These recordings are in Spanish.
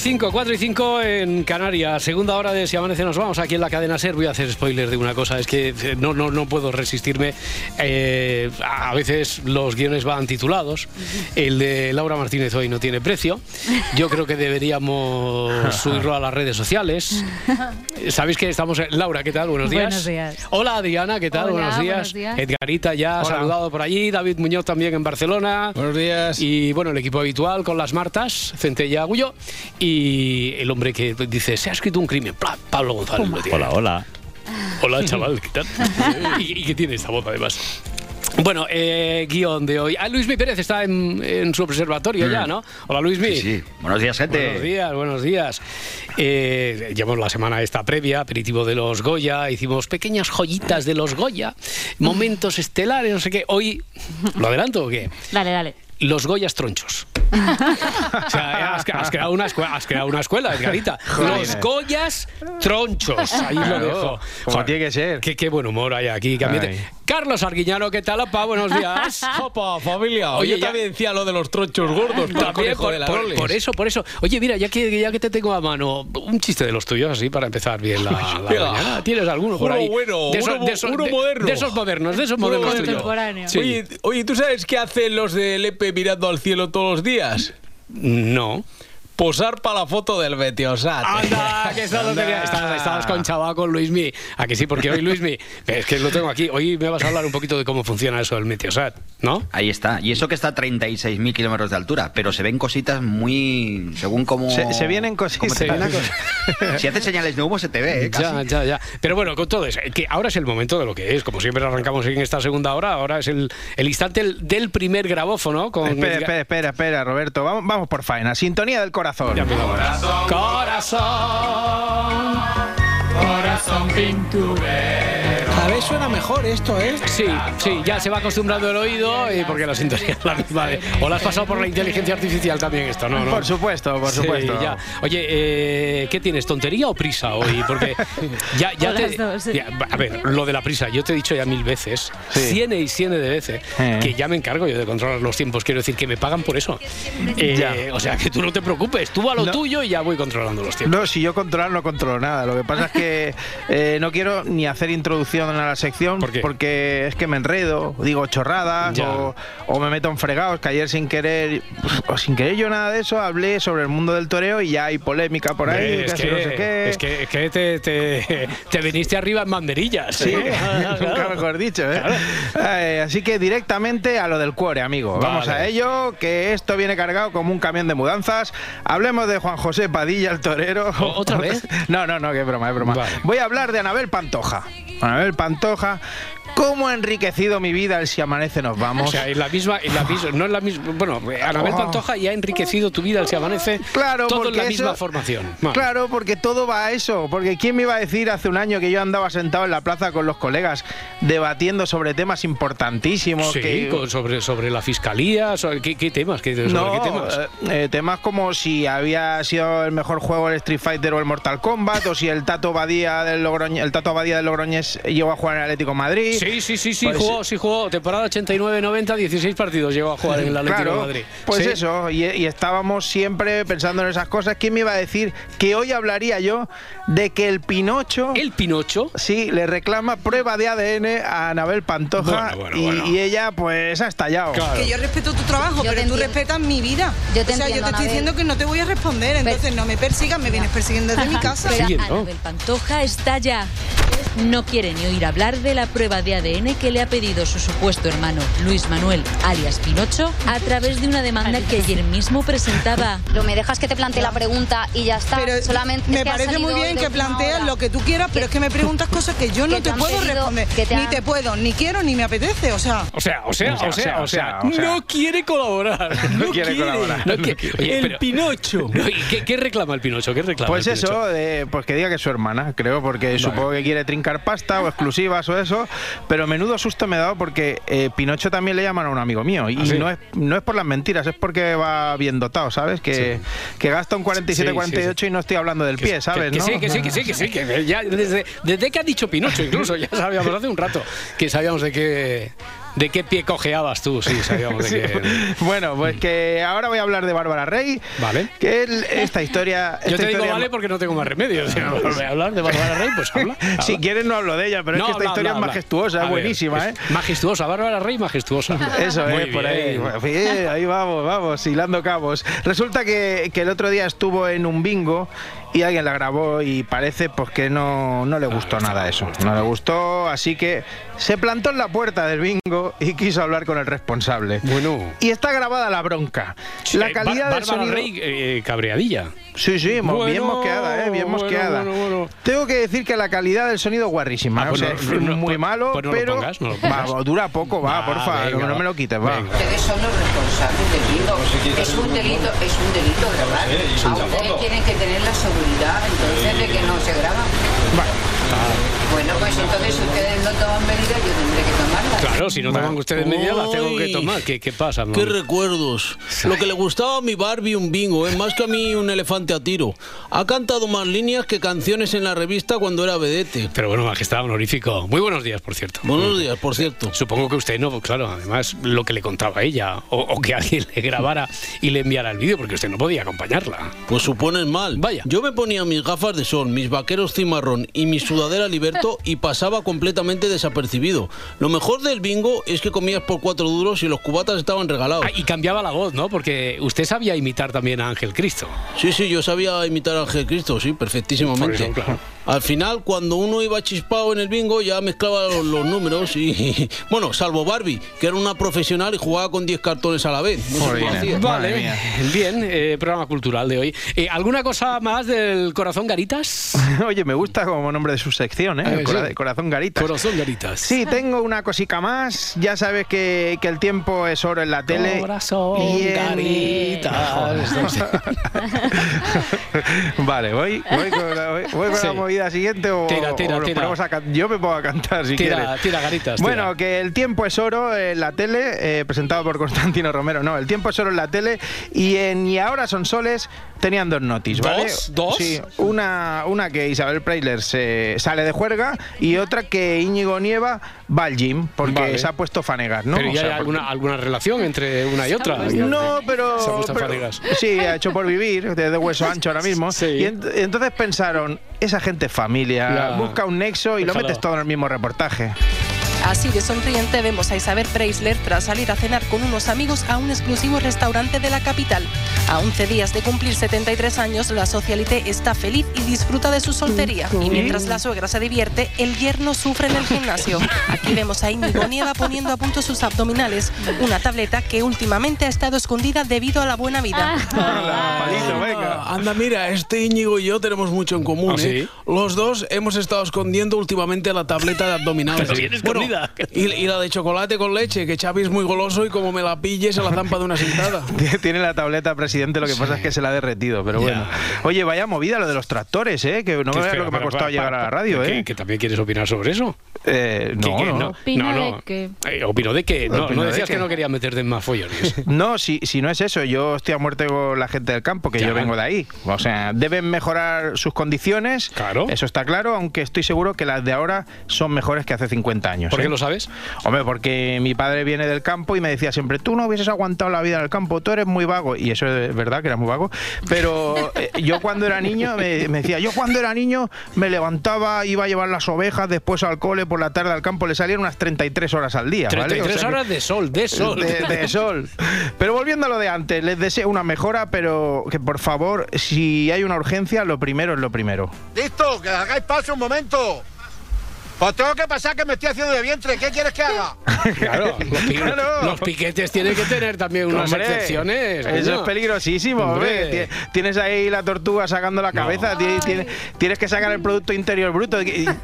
5 y 5, 4 y 5 en Canarias. Segunda hora de Si Amanece Nos Vamos aquí en la cadena SER. Voy a hacer spoiler de una cosa. Es que eh, no, no, no puedo resistirme. Eh, a veces los guiones van titulados. El de Laura Martínez hoy no tiene precio. Yo creo que deberíamos subirlo a las redes sociales. Sabéis que estamos... Laura, ¿qué tal? Buenos días. Buenos días. Hola, Adriana, ¿qué tal? Hola, buenos, días. buenos días. Edgarita ya ha saludado por allí. David Muñoz también en Barcelona. Buenos días. Y bueno, el equipo habitual con las Martas, Centella Agullo y el hombre que dice, se ha escrito un crimen, Pla- Pablo González. lo tiene. Hola, hola. Hola, chaval, ¿qué tal? y, y que tiene esta voz además. Bueno, eh, guion de hoy. Ah, Luismi Pérez está en, en su observatorio ya, ¿no? Hola, Luismi. Sí, sí. Buenos días, gente. Buenos días, buenos días. Eh, llevamos la semana esta previa, aperitivo de los Goya, hicimos pequeñas joyitas de los Goya, momentos estelares, no sé qué. Hoy, ¿lo adelanto o qué? Dale, dale. Los Goyas tronchos. O sea, has, has creado una escuela, has creado una escuela, Edgarita. Los Goyas tronchos. Ahí lo Claro, dejo. como Joder, tiene que ser. Qué, qué buen humor hay aquí. Carlos Arguiñano, ¿qué tal, apa? Buenos días. Opa, familia. Oye, Oye, ya- también decía lo de los tronchos gordos. También por, de la por- por eso, por eso. Oye, mira, ya que, ya que te tengo a mano, un chiste de los tuyos, así, para empezar bien la, la mañana. ¿Tienes alguno por Uno ahí? bueno, de esos, uno de esos- uno de- moderno. De esos modernos, de esos modernos. Oye, oye, ¿tú sabes qué hacen los del EPE mirando al cielo todos los días? No. Posar para la foto del Betiosat. Anda, que esa lo tenía. Estabas, estabas con chaval con Luismi. ¿A que sí? Porque hoy Luismi, es que lo tengo aquí. Hoy me vas a hablar un poquito de cómo funciona eso del Meteosat, ¿no? Ahí está. Y eso que está a 36.000 kilómetros de altura, pero se ven cositas muy. según cómo. Se, se vienen cositas. si haces señales de humo, se te ve, ¿eh? Casi. Ya, ya, ya. Pero bueno, con todo eso, que ahora es el momento de lo que es. Como siempre arrancamos en esta segunda hora, ahora es el, el instante del- del primer grabófono. Con Espera, espera, espera, espera, Roberto. Vamos, vamos por faena. Sintonía del corazón. Ya empezamos. Corazón. Corazón pinturero. Suena mejor esto, ¿eh? Sí, sí, ya se va acostumbrando el oído y porque la sintonía es la misma. de- o la has pasado por la inteligencia artificial también esto, ¿no? no? Por supuesto, por Sí, supuesto. ya. Oye, eh, ¿qué tienes? ¿Tontería o prisa hoy? Porque ya, ya te. las dos, sí. ya, a ver, lo de la prisa, yo te he dicho ya mil veces, Sí. ciene y ciene de veces, Eh. que ya me encargo yo de controlar los tiempos. Quiero decir que me pagan por eso. Eh, Ya. O sea, que tú no te preocupes, tú a lo No. tuyo y ya voy controlando los tiempos. No, si yo controlar no controlo nada. Lo que pasa es que eh, no quiero ni hacer introducción a la sección ¿Por qué? porque es que me enredo, digo chorradas o, o me meto en fregados. Que ayer sin querer, o sin querer yo nada de eso, hablé sobre el mundo del toreo y ya hay polémica por ahí, es, casi que, no sé qué. es que, es que te, te, te viniste arriba en banderillas. Sí, ¿eh? nunca Claro. mejor dicho, ¿eh? Claro. Eh, así que directamente a lo del cuore, amigo. Vamos Vale. a ello, que esto viene cargado como un camión de mudanzas. Hablemos de Juan José Padilla, el torero. ¿O- otra vez? No, no, no, es broma, es broma. Vale. Voy a hablar de Anabel Pantoja. Anabel Pantoja, soja, ¿cómo ha enriquecido mi vida el si amanece nos vamos? O sea, en la misma, en la misma, no en la misma, bueno, Anabel Oh. Pantoja ya ha enriquecido tu vida al se amanece, Claro, todo en porque la misma eso- formación. Vale. Claro, porque todo va a eso. Porque ¿quién me iba a decir hace un año que yo andaba sentado en la plaza con los colegas debatiendo sobre temas importantísimos? Sí, que, con- sobre, sobre la fiscalía, sobre, ¿qué, qué temas? ¿Qué, sobre No, qué temas? eh, eh, temas como si había sido el mejor juego el Street Fighter o el Mortal Kombat, o si el Tato Badía del Logroñés, el Tato Badía del Logroñés llegó a jugar en el Atlético de Madrid. Sí, sí, sí, sí, jugó, sí jugó. Temporada 89-90, 16 partidos llegó a jugar en el Atlético Claro, de Madrid. pues Sí. eso, y, y estábamos siempre pensando en esas cosas. ¿Quién me iba a decir que hoy hablaría yo de que el Pinocho El Pinocho. sí le reclama prueba de ADN a Anabel Pantoja Bueno, bueno, y, bueno. y ella pues ha estallado. Claro. Que yo respeto tu trabajo, Yo pero tú entiendo. respetas mi vida. Yo te o sea, yo te estoy Anabel. diciendo que no te voy a responder, entonces no me persigas, me vienes persiguiendo desde mi casa. Pero. Anabel Pantoja está ya. no quiere ni oír hablar de la prueba de ADN que le ha pedido su supuesto hermano Luis Manuel, alias Pinocho, a través de una demanda que ayer mismo presentaba. Lo me dejas que te plantee la pregunta y ya está. Pero Solamente me es que ha parece muy bien que planteas lo que tú quieras, pero es que me preguntas cosas que yo no Que te te puedo pedido- responder. que te Ni han- te puedo, ni quiero, ni me apetece. O sea, O sea, o sea, o sea, o sea, o sea, no quiere colaborar. No, quiere colaborar. No quiere- Oye, El pero- Pinocho. No, ¿y qué, qué reclama el Pinocho? ¿Qué reclama Pues el Pinocho? eso, eh, pues que diga que es su hermana, creo, porque supongo que quiere trincar pasta o exclusivas o eso, pero menudo susto me he dado porque eh, Pinocho también le llaman a un amigo mío y ¿Ah, sí? no, es, no es por las mentiras, es porque va bien dotado, ¿sabes? Que, que gasta un 47-48 y no estoy hablando del pie, ¿sabes? Que, que ¿no? sí, que sí, que sí, que sí, que ya desde, desde que ha dicho Pinocho incluso, ya sabíamos hace un rato que sabíamos de qué, de qué pie cojeabas tú, sí, sabíamos de. Bueno, pues que ahora voy a hablar de Bárbara Rey. Vale. Que el- esta historia. Yo te digo historia- vale porque no tengo más remedio. Si no voy a hablar de Bárbara Rey, pues habla. habla. Si quieres no hablo de ella, pero No, es que esta habla, historia habla, es majestuosa, es buenísima, ¿eh? es Majestuosa, Bárbara Rey, majestuosa. Eso Muy es, por ahí. ahí vamos, vamos, hilando cabos. Resulta que, que el otro día estuvo en un bingo y alguien la grabó y parece pues que no, no le gustó nada eso. No le gustó, así que se plantó en la puerta del bingo y quiso hablar con el responsable. Bueno. Y está grabada la bronca. La Eh, calidad del sonido... Rey, eh, cabreadilla. Sí, sí, mo- bien Bueno, mosqueada, ¿eh? Bien bueno, mosqueada. bueno, bueno. Tengo que decir que la calidad del sonido es guarrísima. Ah, ¿eh? pues o sea, no, no, muy pues- malo, pues no lo pero pongas, no lo pongas. Va, dura poco, va, Va, porfa, venga, no, no va. me lo quites, va. Ustedes son los responsables del bingo. Es un delito, es un delito grabar. A ustedes tienen que tener la seguridad, entonces, de que no se graba. Bueno, pues entonces si ustedes no toman medidas, yo tendré que tomarlas. Claro, si no toman ustedes medidas, las tengo que tomar. ¿Qué, qué pasa, Qué mamá? recuerdos. Lo que le gustaba a mi Barbie un bingo, es más que a mí un elefante a tiro. Ha cantado más líneas que canciones en la revista cuando era vedete. Pero bueno, majestad honorífico. Muy buenos días, por cierto. Buenos días, por cierto. Supongo que usted no, claro, además lo que le contaba ella, o, o que alguien le grabara y le enviara el vídeo, porque usted no podía acompañarla. Pues supones mal. Vaya. Yo me ponía mis gafas de sol, mis vaqueros cimarrón y mi sudadera liberto y pasaba completamente desapercibido. Lo mejor del bingo es que comías por cuatro duros y los cubatas estaban regalados. Ah, y cambiaba la voz, ¿no? Porque usted sabía imitar también a Ángel Cristo. Sí, sí, yo sabía imitar a Ángel Cristo, sí, perfectísimamente. Eso, claro. Al final, cuando uno iba chispado en el bingo, ya mezclaba los, los números y. Bueno, salvo Barbie, que era una profesional y jugaba con 10 cartones a la vez. No. Madre Vale, bien, eh, programa cultural de hoy. Eh, ¿Alguna cosa más del corazón Garitas? Oye, me gusta como nombre de su sección, ¿eh? Ah, sí. Corazón Garitas. Corazón Garitas. Sí, tengo una cosica más. Ya sabes que, que el tiempo es oro en la tele. Corazón Y en- Garitas. vale, voy, voy con, la, voy- voy con Sí. la movida siguiente o, Tira, tira, o tira. ponemos a Yo me a cantar si Tira, quieres. tira, Garitas, Bueno, que el tiempo es oro en la tele, eh, presentado por Constantino Romero. No, el tiempo es oro en la tele y en Y ahora son soles tenían dos notis, ¿vale? ¿Dos? ¿Dos? Sí, una, una que Isabel Preisler se sale de juerga y otra que Íñigo Nieva va al gym porque Vale. se ha puesto fanegas, ¿no? ¿Pero O ya sea, hay porque- alguna, alguna relación entre una y otra? no, pero, Se ha puesto pero- fanegas. sí, ha hecho por vivir, de, de hueso ancho ahora mismo. Sí. Y ent- entonces pensaron, esa gente es familia, Ya. busca un nexo y lo metes todo en el mismo reportaje. Así de sonriente vemos a Isabel Preisler tras salir a cenar con unos amigos a un exclusivo restaurante de la capital. A 11 días de cumplir 73 años, la socialité está feliz y disfruta de su soltería. Y mientras la suegra se divierte, el yerno sufre en el gimnasio. Aquí vemos a Íñigo Nieva poniendo a punto sus abdominales, una tableta que últimamente ha estado escondida debido a la buena vida. Palito, venga. Ah, Anda, mira, este Íñigo y yo tenemos mucho en común. ¿Ah, sí? ¿eh? Los dos hemos estado escondiendo últimamente la tableta de abdominales. Pero bien Y, y la de chocolate con leche, que Xavi es muy goloso y como me la pille se la zampa de una sentada. Tiene la tableta, presidente, lo que pasa es que se la ha derretido, pero bueno. Oye, vaya movida lo de los tractores, ¿eh? Que no ¿Qué veas lo que me ha costado pa- llegar a la radio, ¿qué- ¿eh? ¿Que también quieres opinar sobre eso? Eh, ¿Qué- no, qué? no. Opina no, de no. que- Eh, ¿Opino de qué? No, Opino no de decías qué. que no querías meterte en más follones. No, si, si no es eso, yo estoy a muerte con la gente del campo, que Ya. yo vengo de ahí. O sea, deben mejorar sus condiciones. Claro. Eso está claro, aunque estoy seguro que las de ahora son mejores que hace 50 años. ¿Por qué lo sabes? Hombre, porque mi padre viene del campo y me decía siempre, tú no hubieses aguantado la vida en el campo, tú eres muy vago. Y eso es verdad, que era muy vago. Pero eh, yo cuando era niño, me, me decía, yo cuando era niño me levantaba, iba a llevar las ovejas, después al cole, por la tarde al campo, le salían unas 33 horas al día. ¿vale? 33 O sea que- horas de sol, de sol. de, de sol. Pero volviendo a lo de antes, les deseo una mejora, pero que por favor, si hay una urgencia, lo primero es lo primero. ¡Listo! ¡Que hagáis paso un momento! Pues tengo que pasar que me estoy haciendo de vientre. ¿Qué quieres que haga? Claro, los, pi- los piquetes tienen que tener también unas Hombre, excepciones. Eso coño. es peligrosísimo, hombre. Hombre. Ti- Tienes ahí la tortuga sacando la cabeza, ti- ti- tienes que sacar el Producto Interior Bruto.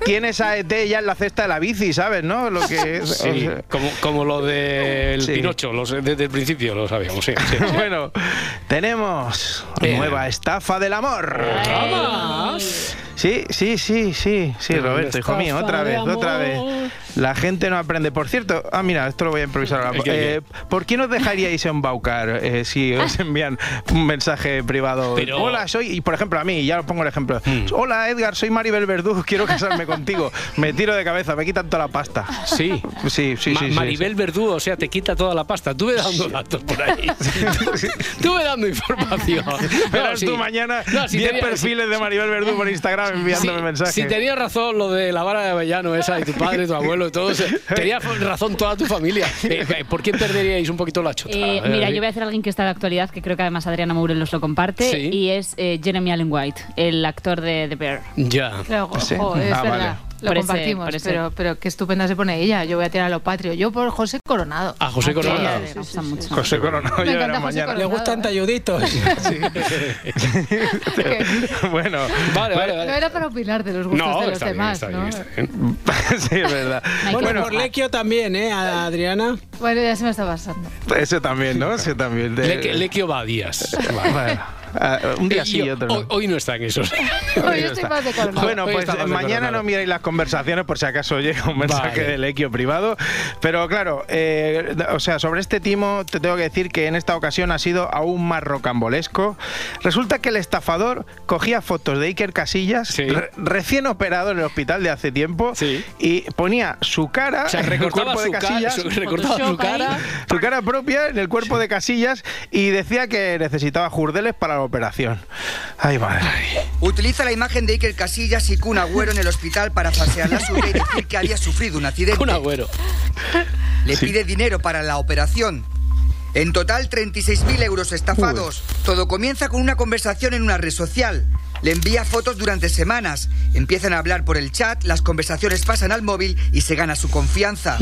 Tienes a ET ya en la cesta de la bici, ¿sabes? ¿No? Lo que es- Sí, o sea, como, como lo del Sí. Pinocho, desde el principio lo sabíamos, sí. sí. bueno, tenemos nueva estafa del amor. ¿Otra más? Sí, sí, sí, sí, sí, Roberto, hijo mío, otra vez, otra vez. La gente no aprende. Por cierto, ah, mira, esto lo voy a improvisar ahora. ¿El qué, Eh, ¿Por qué nos dejaríais embaucar eh, si os envían un mensaje privado? Pero- Hola, soy, y por ejemplo, a mí, ya os pongo el ejemplo. Hola, Edgar, soy Maribel Verdú, quiero casarme contigo. Me tiro de cabeza, me quitan toda la pasta. Sí. Sí, sí, Ma- sí. sí, Maribel Verdú, o sea, te quita toda la pasta. Tuve dando datos por ahí. Tuve dando información. Verás sí. tú mañana No, si 10 tenía- perfiles de Maribel Verdú por Instagram enviándome mensajes. Si tenías razón lo de la vara de Avellano esa y tu padre, tu abuelo todo, se- tenía razón toda tu familia. Eh, eh, ¿Por quién perderíais un poquito la chota? Eh, mira, yo voy a hacer a alguien que está de actualidad, que creo que además Adriana Mourelos lo comparte, Sí. y es eh, Jeremy Allen White, el actor de The Bear. Ya. Luego, Sí. es Ah, verdad. vale. Lo Por compartimos, ese. pero, pero qué estupenda se pone ella. Yo voy a tirar a lo patrio. Yo por José Coronado. A José Coronado. de- Me gusta mucho. José Coronado Me encanta José. Coronado. gustan talluditos. bueno, Vale, vale, No vale. era para opinar de los gustos No, de los está bien, demás, está bien, ¿no? está bien. sí, es verdad. Bueno, Bueno, por Lequio también, ¿eh? A Adriana. Bueno, ya se me está pasando. ese también, ¿no? Ese también. de- Lequio va a ah, un día sí y otro no. hoy, hoy no está en eso. Hoy yo estoy más de Coronado. Bueno, Hoy pues mañana no miréis las conversaciones por si acaso llega un mensaje Vale. del Equio privado. Pero claro, eh, o sea, sobre este timo te tengo que decir que en esta ocasión ha sido aún más rocambolesco. Resulta que el estafador cogía fotos de Iker Casillas, Sí. re- recién operado en el hospital de hace tiempo, Sí. y ponía su cara O sea, en el cuerpo de ca- Casillas. su- recortaba su ahí. cara. su cara propia en el cuerpo de Casillas y decía que necesitaba jurdeles para la operación. Ay, madre. Utiliza la imagen de Iker Casillas y Kun Agüero en el hospital para falsear la suya y decir que había sufrido un accidente. Un agüero. Le pide dinero para la operación. En total, 36.000 euros estafados. Todo comienza con una conversación en una red social. Le envía fotos durante semanas. Empiezan a hablar por el chat, las conversaciones pasan al móvil y se gana su confianza.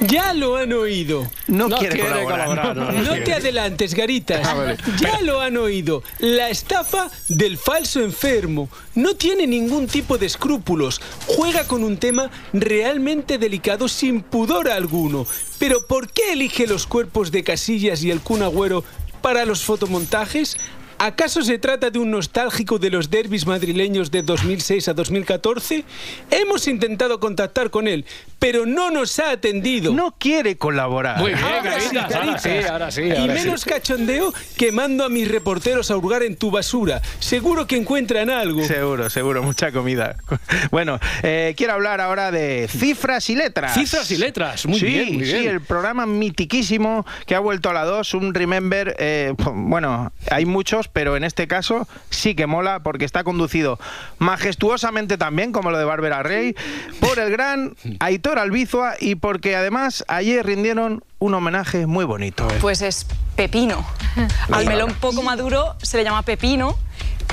Ya lo han oído. No, No quiere, quiere colaborar. colaborar, no, no No quiere. te adelantes, Garitas. Ah, vale. Ya lo han oído. La estafa del falso enfermo. No tiene ningún tipo de escrúpulos. Juega con un tema realmente delicado sin pudor alguno. Pero ¿por qué elige los cuerpos de Casillas y el Kun Agüero para los fotomontajes? ¿Acaso se trata de un nostálgico de los derbis madrileños de 2006 a 2014? Hemos intentado contactar con él, pero no nos ha atendido. No quiere colaborar. Muy bien, Ahora sí, Caritas, ahora sí, ahora sí. Y sí. menos cachondeo que mando a mis reporteros a hurgar en tu basura. Seguro que encuentran algo. Seguro, seguro, mucha comida. Bueno, eh, quiero hablar ahora de cifras y letras. Cifras y letras, muy sí, bien, muy bien. Sí, el programa mitiquísimo que ha vuelto a la 2, un Remember. eh, bueno, hay muchos, pero en este caso sí que mola porque está conducido majestuosamente también, como lo de Bárbara Rey, por el gran Aitor Albizua y porque además ayer rindieron un homenaje muy bonito. Pues es pepino. Al melón poco maduro se le llama pepino.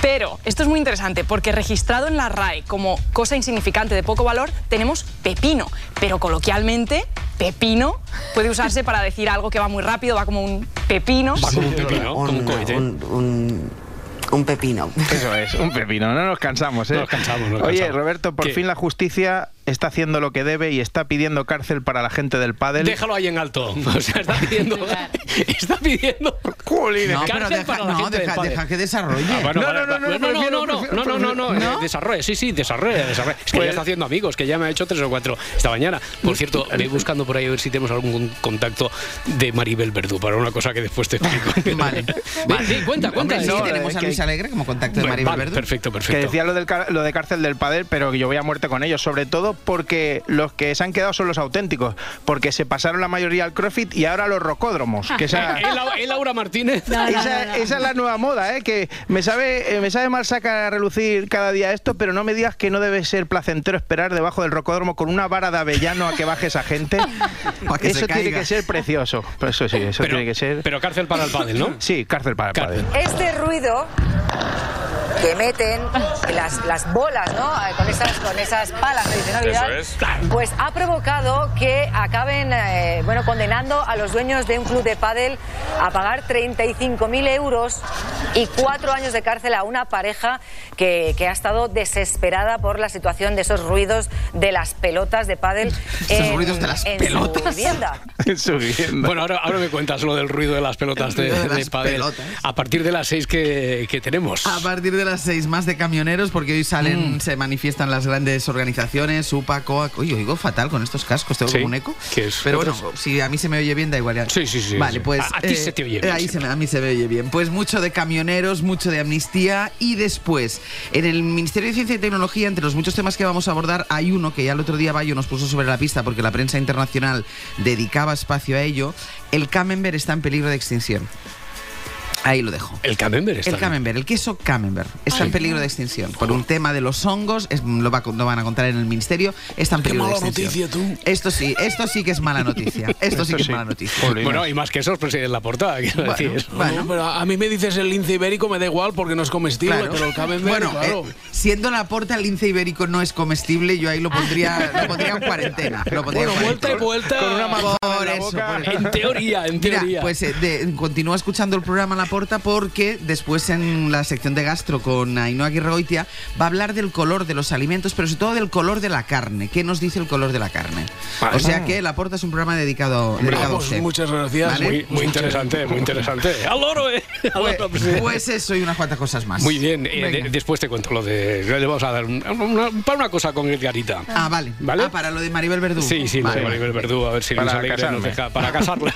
Pero esto es muy interesante porque registrado en la RAE como cosa insignificante de poco valor tenemos pepino, pero coloquialmente pepino puede usarse para decir algo que va muy rápido, va como un pepino. Va como un pepino, como un cohete. Un pepino. Eso es, un pepino, no nos cansamos, ¿eh? No nos cansamos, no nos Oye, cansamos. Roberto, por ¿Qué? fin la justicia está haciendo lo que debe y está pidiendo cárcel para la gente del pádel. Déjalo ahí en alto. O sea, está pidiendo. está pidiendo. Jolines. No, pero Cárcel deja, para la no, gente del deja, pádel. deja que desarrolle. Ah, bueno, No, vale, no, no, no, no, no, no, no, no, no, no, eh, desarrolle, sí, sí, desarrolle, desarrolle. Es que Pues- ya está haciendo amigos, que ya me ha hecho tres o cuatro esta mañana. Por cierto, voy buscando por ahí a ver si tenemos algún contacto de Maribel Verdú para una cosa que después te explico. Vale. Vale, sí, cuenta, cuenta. Hombre, sí, No, tenemos a que- Luis Alegre como contacto de Maribel vale, Verdú. perfecto, Que perfecto. decía lo, del, lo de cárcel del padel, pero que yo voy a muerte con ellos, sobre todo porque los que se han quedado son los auténticos, porque se pasaron la mayoría al CrossFit y ahora los rocódromos. Que esa, ¿Eh, Lau- Laura Martínez? esa, esa es la nueva moda, ¿eh? que me sabe, eh, me sabe mal sacar a relucir cada día esto, pero no me digas que no debe ser placentero esperar debajo del rocódromo con una vara de avellano a que baje esa gente. Que eso tiene que ser precioso. Pues eso sí, eso Pero, tiene que ser. pero cárcel para el pádel, ¿no? Sí, cárcel para el Cárcel. padre. Este ruido que meten las, las bolas, ¿no? Con esas, con esas palas de Navidad, Eso es. pues ha provocado que acaben, eh, bueno, condenando a los dueños de un club de pádel a pagar 35.000 euros y cuatro años de cárcel a una pareja que, que ha estado desesperada por la situación de esos ruidos de las pelotas de pádel en, ruidos de las en pelotas. su vivienda. Bueno, ahora, ahora me cuentas lo del ruido de las pelotas de, de de pádel. pelotas. A partir de las seis que, que tenemos. A partir de las seis más de camioneros, porque hoy salen, Mm. se manifiestan las grandes organizaciones, UPA, COAC. Oye, oigo fatal con estos cascos, tengo Sí. como un eco. ¿Qué es? Pero ¿Qué bueno, si a mí se me oye bien, da igual. Sí, sí, sí, Vale, sí. pues. A- a ti se te oye bien, Ahí se me- a mí se me oye bien. Pues mucho de camioneros, mucho de amnistía y después, en el Ministerio de Ciencia y Tecnología, entre los muchos temas que vamos a abordar, hay uno que ya el otro día Bayo nos puso sobre la pista porque la prensa internacional dedicaba espacio a ello. El camembert está en peligro de extinción. Ahí lo dejo. El camembert está El camembert, el queso camembert, está Ay. en peligro de extinción. Por un tema de los hongos, es- lo, va- lo van a contar en el ministerio, está en Qué peligro de mala extinción. noticia, tú. Esto sí, esto sí que es mala noticia. Esto sí que es mala noticia. Bueno, y más que esos presiden la portada, quiero Bueno, decir. Bueno, pero a mí me dices el lince ibérico, me da igual porque no es comestible, Claro. pero el camembert, bueno, claro. eh, siendo la porta el lince ibérico no es comestible, yo ahí lo pondría, lo pondría en cuarentena. Lo pondría Bueno, en vuelta y cuarentena. vuelta. Con una Por en la eso, boca. por eso. En teoría, en Mira, teoría. pues eh, de- continúa escuchando el programa La Porta porque después en la sección de gastro con Ainhoa Aguirregoitia va a hablar del color de los alimentos, pero sobre todo del color de la carne. ¿Qué nos dice el color de la carne? O sea que La Porta es un programa dedicado, Hombre, dedicado a pues usted. muchas gracias. ¿Vale? Muy, muy interesante, muy interesante. ¡Al loro, eh! Al Pues, loro, presidente. pues eso y unas cuantas cosas más. Muy bien, eh, de- después te cuento lo de. Le vamos a dar un- una, para una cosa con Edgarita. Ah, vale. ¿Vale? Ah, para lo de Maribel Verdú. Sí, sí, Vale. lo de Maribel Verdú, a ver si Para Luis Alegre nos casarme. deja. Para casarla.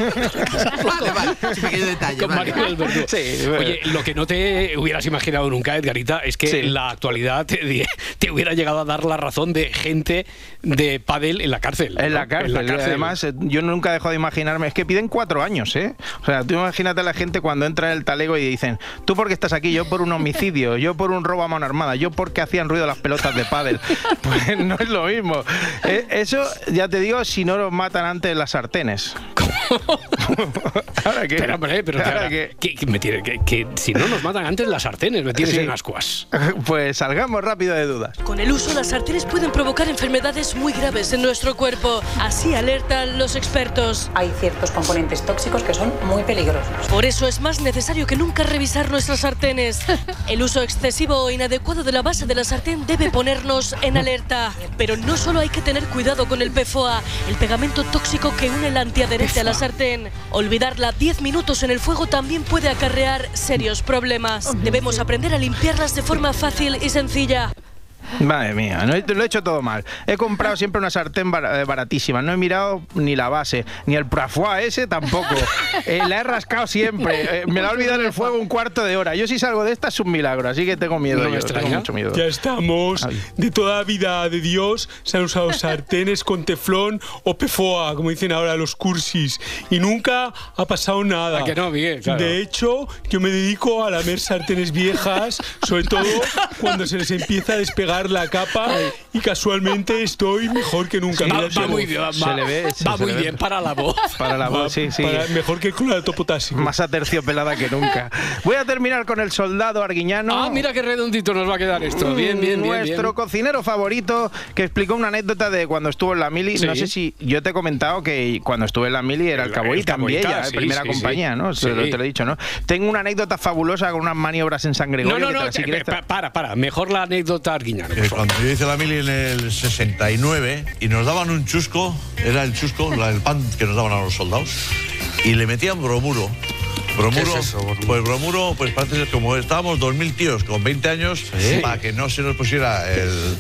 Vale, vale. Es un pequeño detalle. con vale. Maribel Verdú. Sí, Oye, lo que no te hubieras imaginado nunca, Edgarita, es que Sí. la actualidad te, hubiera llegado a dar la razón de gente de pádel en la cárcel. En ¿no? la cárcel. Además, eh, yo nunca dejo de imaginarme. Es que piden cuatro años, ¿eh? O sea, tú imagínate a la gente cuando entra en el talego y dicen: Tú porque estás aquí, yo por un homicidio, yo por un robo a mano armada, yo porque hacían ruido las pelotas de pádel. Pues no es lo mismo. Eh, Eso, ya te digo, si no los matan antes las sartenes. ¿Ahora qué? Espera, hombre, pero ¿Ahora qué? que, que me tiene- que- que si no nos matan antes las sartenes, me tienes Sí. en ascuas. Pues salgamos rápido de dudas. Con el uso, las sartenes pueden provocar enfermedades muy graves en nuestro cuerpo. Así alertan los expertos. Hay ciertos componentes tóxicos que son muy peligrosos. Por eso es más necesario que nunca revisar nuestras sartenes. El uso excesivo o inadecuado de la base de la sartén debe ponernos en alerta. Pero no solo hay que tener cuidado con el PFOA, el pegamento tóxico que une el a la sartén. Olvidarla 10 minutos en el fuego también puede acarrear serios problemas. Debemos aprender a limpiarlas de forma fácil y sencilla. Madre mía, no he- lo he hecho todo mal. He comprado siempre una sartén bar- eh, baratísima. No he mirado ni la base, ni el prafois ese tampoco. Eh, la he rascado siempre. Eh, me la he olvidado en el fuego un cuarto de hora. Yo si salgo de esta es un milagro, así que tengo miedo. No me yo, tengo mucho miedo. Ya estamos. Ay. De toda vida de Dios se han usado sartenes con teflón o pefoa, como dicen ahora los cursis. Y nunca ha pasado nada. ¿A que no, Miguel? Claro. De hecho, yo me dedico a lamer sartenes viejas, sobre todo cuando se les empieza a despegar la capa y casualmente estoy mejor que nunca. Va, Mira, va tengo- muy bien, va, Se le ve, sí, va se muy le ve. bien para la voz. Para la voz, sí, sí. para- mejor que el clorurato potásico. Más aterciopelada que nunca. Voy a terminar con el soldado arguiñano. Ah, mira qué redondito nos va a quedar esto. Bien, bien, bien. Nuestro bien. cocinero favorito que explicó una anécdota de cuando estuvo en la mili. Sí. No sé si yo te he comentado que cuando estuve en la mili era el, El- el en caboita, Viella, sí, primera sí, compañía, sí. ¿no? Te, lo, Sí. te lo he dicho, ¿no? Tengo una anécdota fabulosa con unas maniobras en San Gregorio. No, no, no, si eh, pa- para, para. Mejor la anécdota Arguiñano. Eh, cuando yo hice la mili en el 69 y nos daban un chusco, era el chusco, la- el pan que nos daban a los soldados, y le metían bromuro. Bromuro, ¿Qué es eso, bromuro? pues bromuro, pues parece ser como estábamos 2.000 tíos con 20 años para que no se nos pusiera el,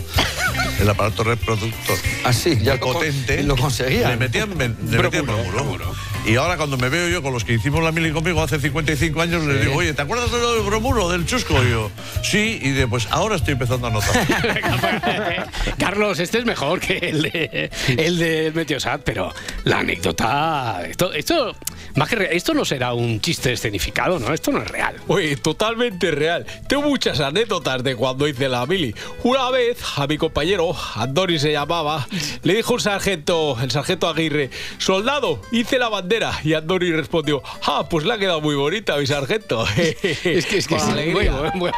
el aparato reproductor. Así, ya muy lo con- potente. lo conseguían. Le metían, le metían bromuro. Y ahora cuando me veo yo con los que hicimos la mili conmigo hace 55 años, les digo, oye, ¿te acuerdas de lo del bromuro, del chusco? Y yo, sí, y de, pues ahora estoy empezando a notar. Carlos, este es mejor que el de, el del Meteosat, pero la anécdota. Esto, esto, más que real, esto no será un chiste escenificado, ¿no? Esto no es real. Oye, totalmente real. Tengo muchas anécdotas de cuando hice la mili. Una vez a mi compañero, Andoni se llamaba, le dijo un sargento, el sargento Aguirre, soldado, hice la bandera. Y Andoni respondió, ah, pues le ha quedado muy bonita mi sargento. es que es que sí, bueno, bueno.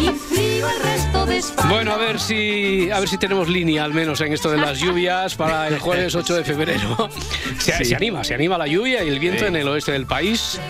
Y frío el resto de España. Bueno, a ver si a ver si tenemos línea al menos en esto de las lluvias para el jueves 8 de febrero. Se, Sí. se anima, se anima la lluvia y el viento Sí. en el oeste del país.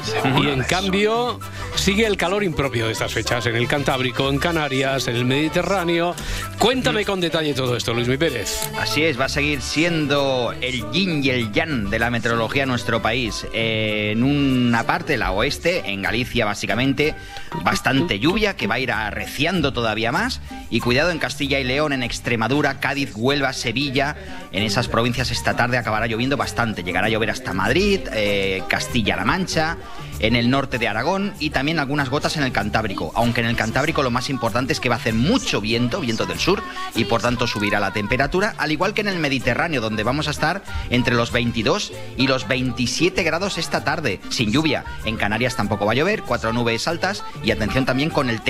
Y en cambio sigue el calor impropio de estas fechas en el Cantábrico, en Canarias, en el Mediterráneo. Cuéntame con detalle todo esto, Luis Mi Pérez. Así es, va a seguir siendo el yin y el yang de la meteorología en nuestro país. Eh, en una parte, la oeste, en Galicia básicamente, bastante lluvia que va a ir arreciando todavía más. Y cuidado en Castilla y León, en Extremadura, Cádiz, Huelva, Sevilla. En esas provincias esta tarde acabará lloviendo bastante. Llegará a llover hasta Madrid, eh, Castilla-La Mancha, en el norte de Aragón y también algunas gotas en el Cantábrico. Aunque en el Cantábrico lo más importante es que va a hacer mucho viento, viento del sur, y por tanto subirá la temperatura, al igual que en el Mediterráneo, donde vamos a estar entre los 22 y los 27 grados esta tarde, sin lluvia. En Canarias tampoco va a llover, cuatro nubes altas y atención también con el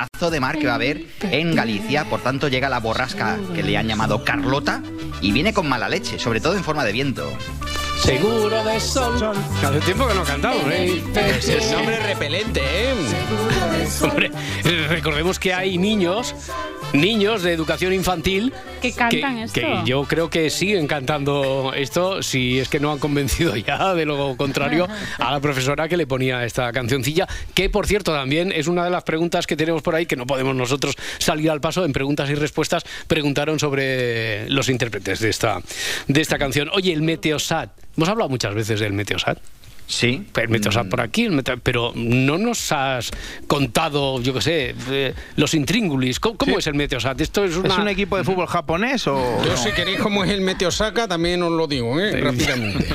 temporalazo de mar que va a haber en Galicia. Por tanto, llega la borrasca que le han llamado Carlota y viene con mala leche, sobre todo en forma de viento. Seguro de sol. Hace tiempo que no cantamos, ¿eh? Es el nombre repelente, ¿eh? Hombre, recordemos que hay niños, niños de educación infantil Que cantan esto. que yo creo que siguen cantando esto, si es que no han convencido ya de lo contrario a la profesora que le ponía esta cancioncilla, que por cierto también es una de las preguntas que tenemos por ahí que no podemos nosotros salir al paso en preguntas y respuestas, preguntaron sobre los intérpretes de esta de esta canción. Oye, el Meteosat. Hemos hablado muchas veces del Meteosat. Sí. El Meteosat por aquí, el pero no nos has contado, yo qué sé, eh, los intríngulis. ¿Cómo, cómo es el Meteosat? Esto es, una... ¿Es un equipo de fútbol japonés o.? Yo no? si queréis cómo es el Meteosaka también os lo digo, ¿eh? Rápidamente.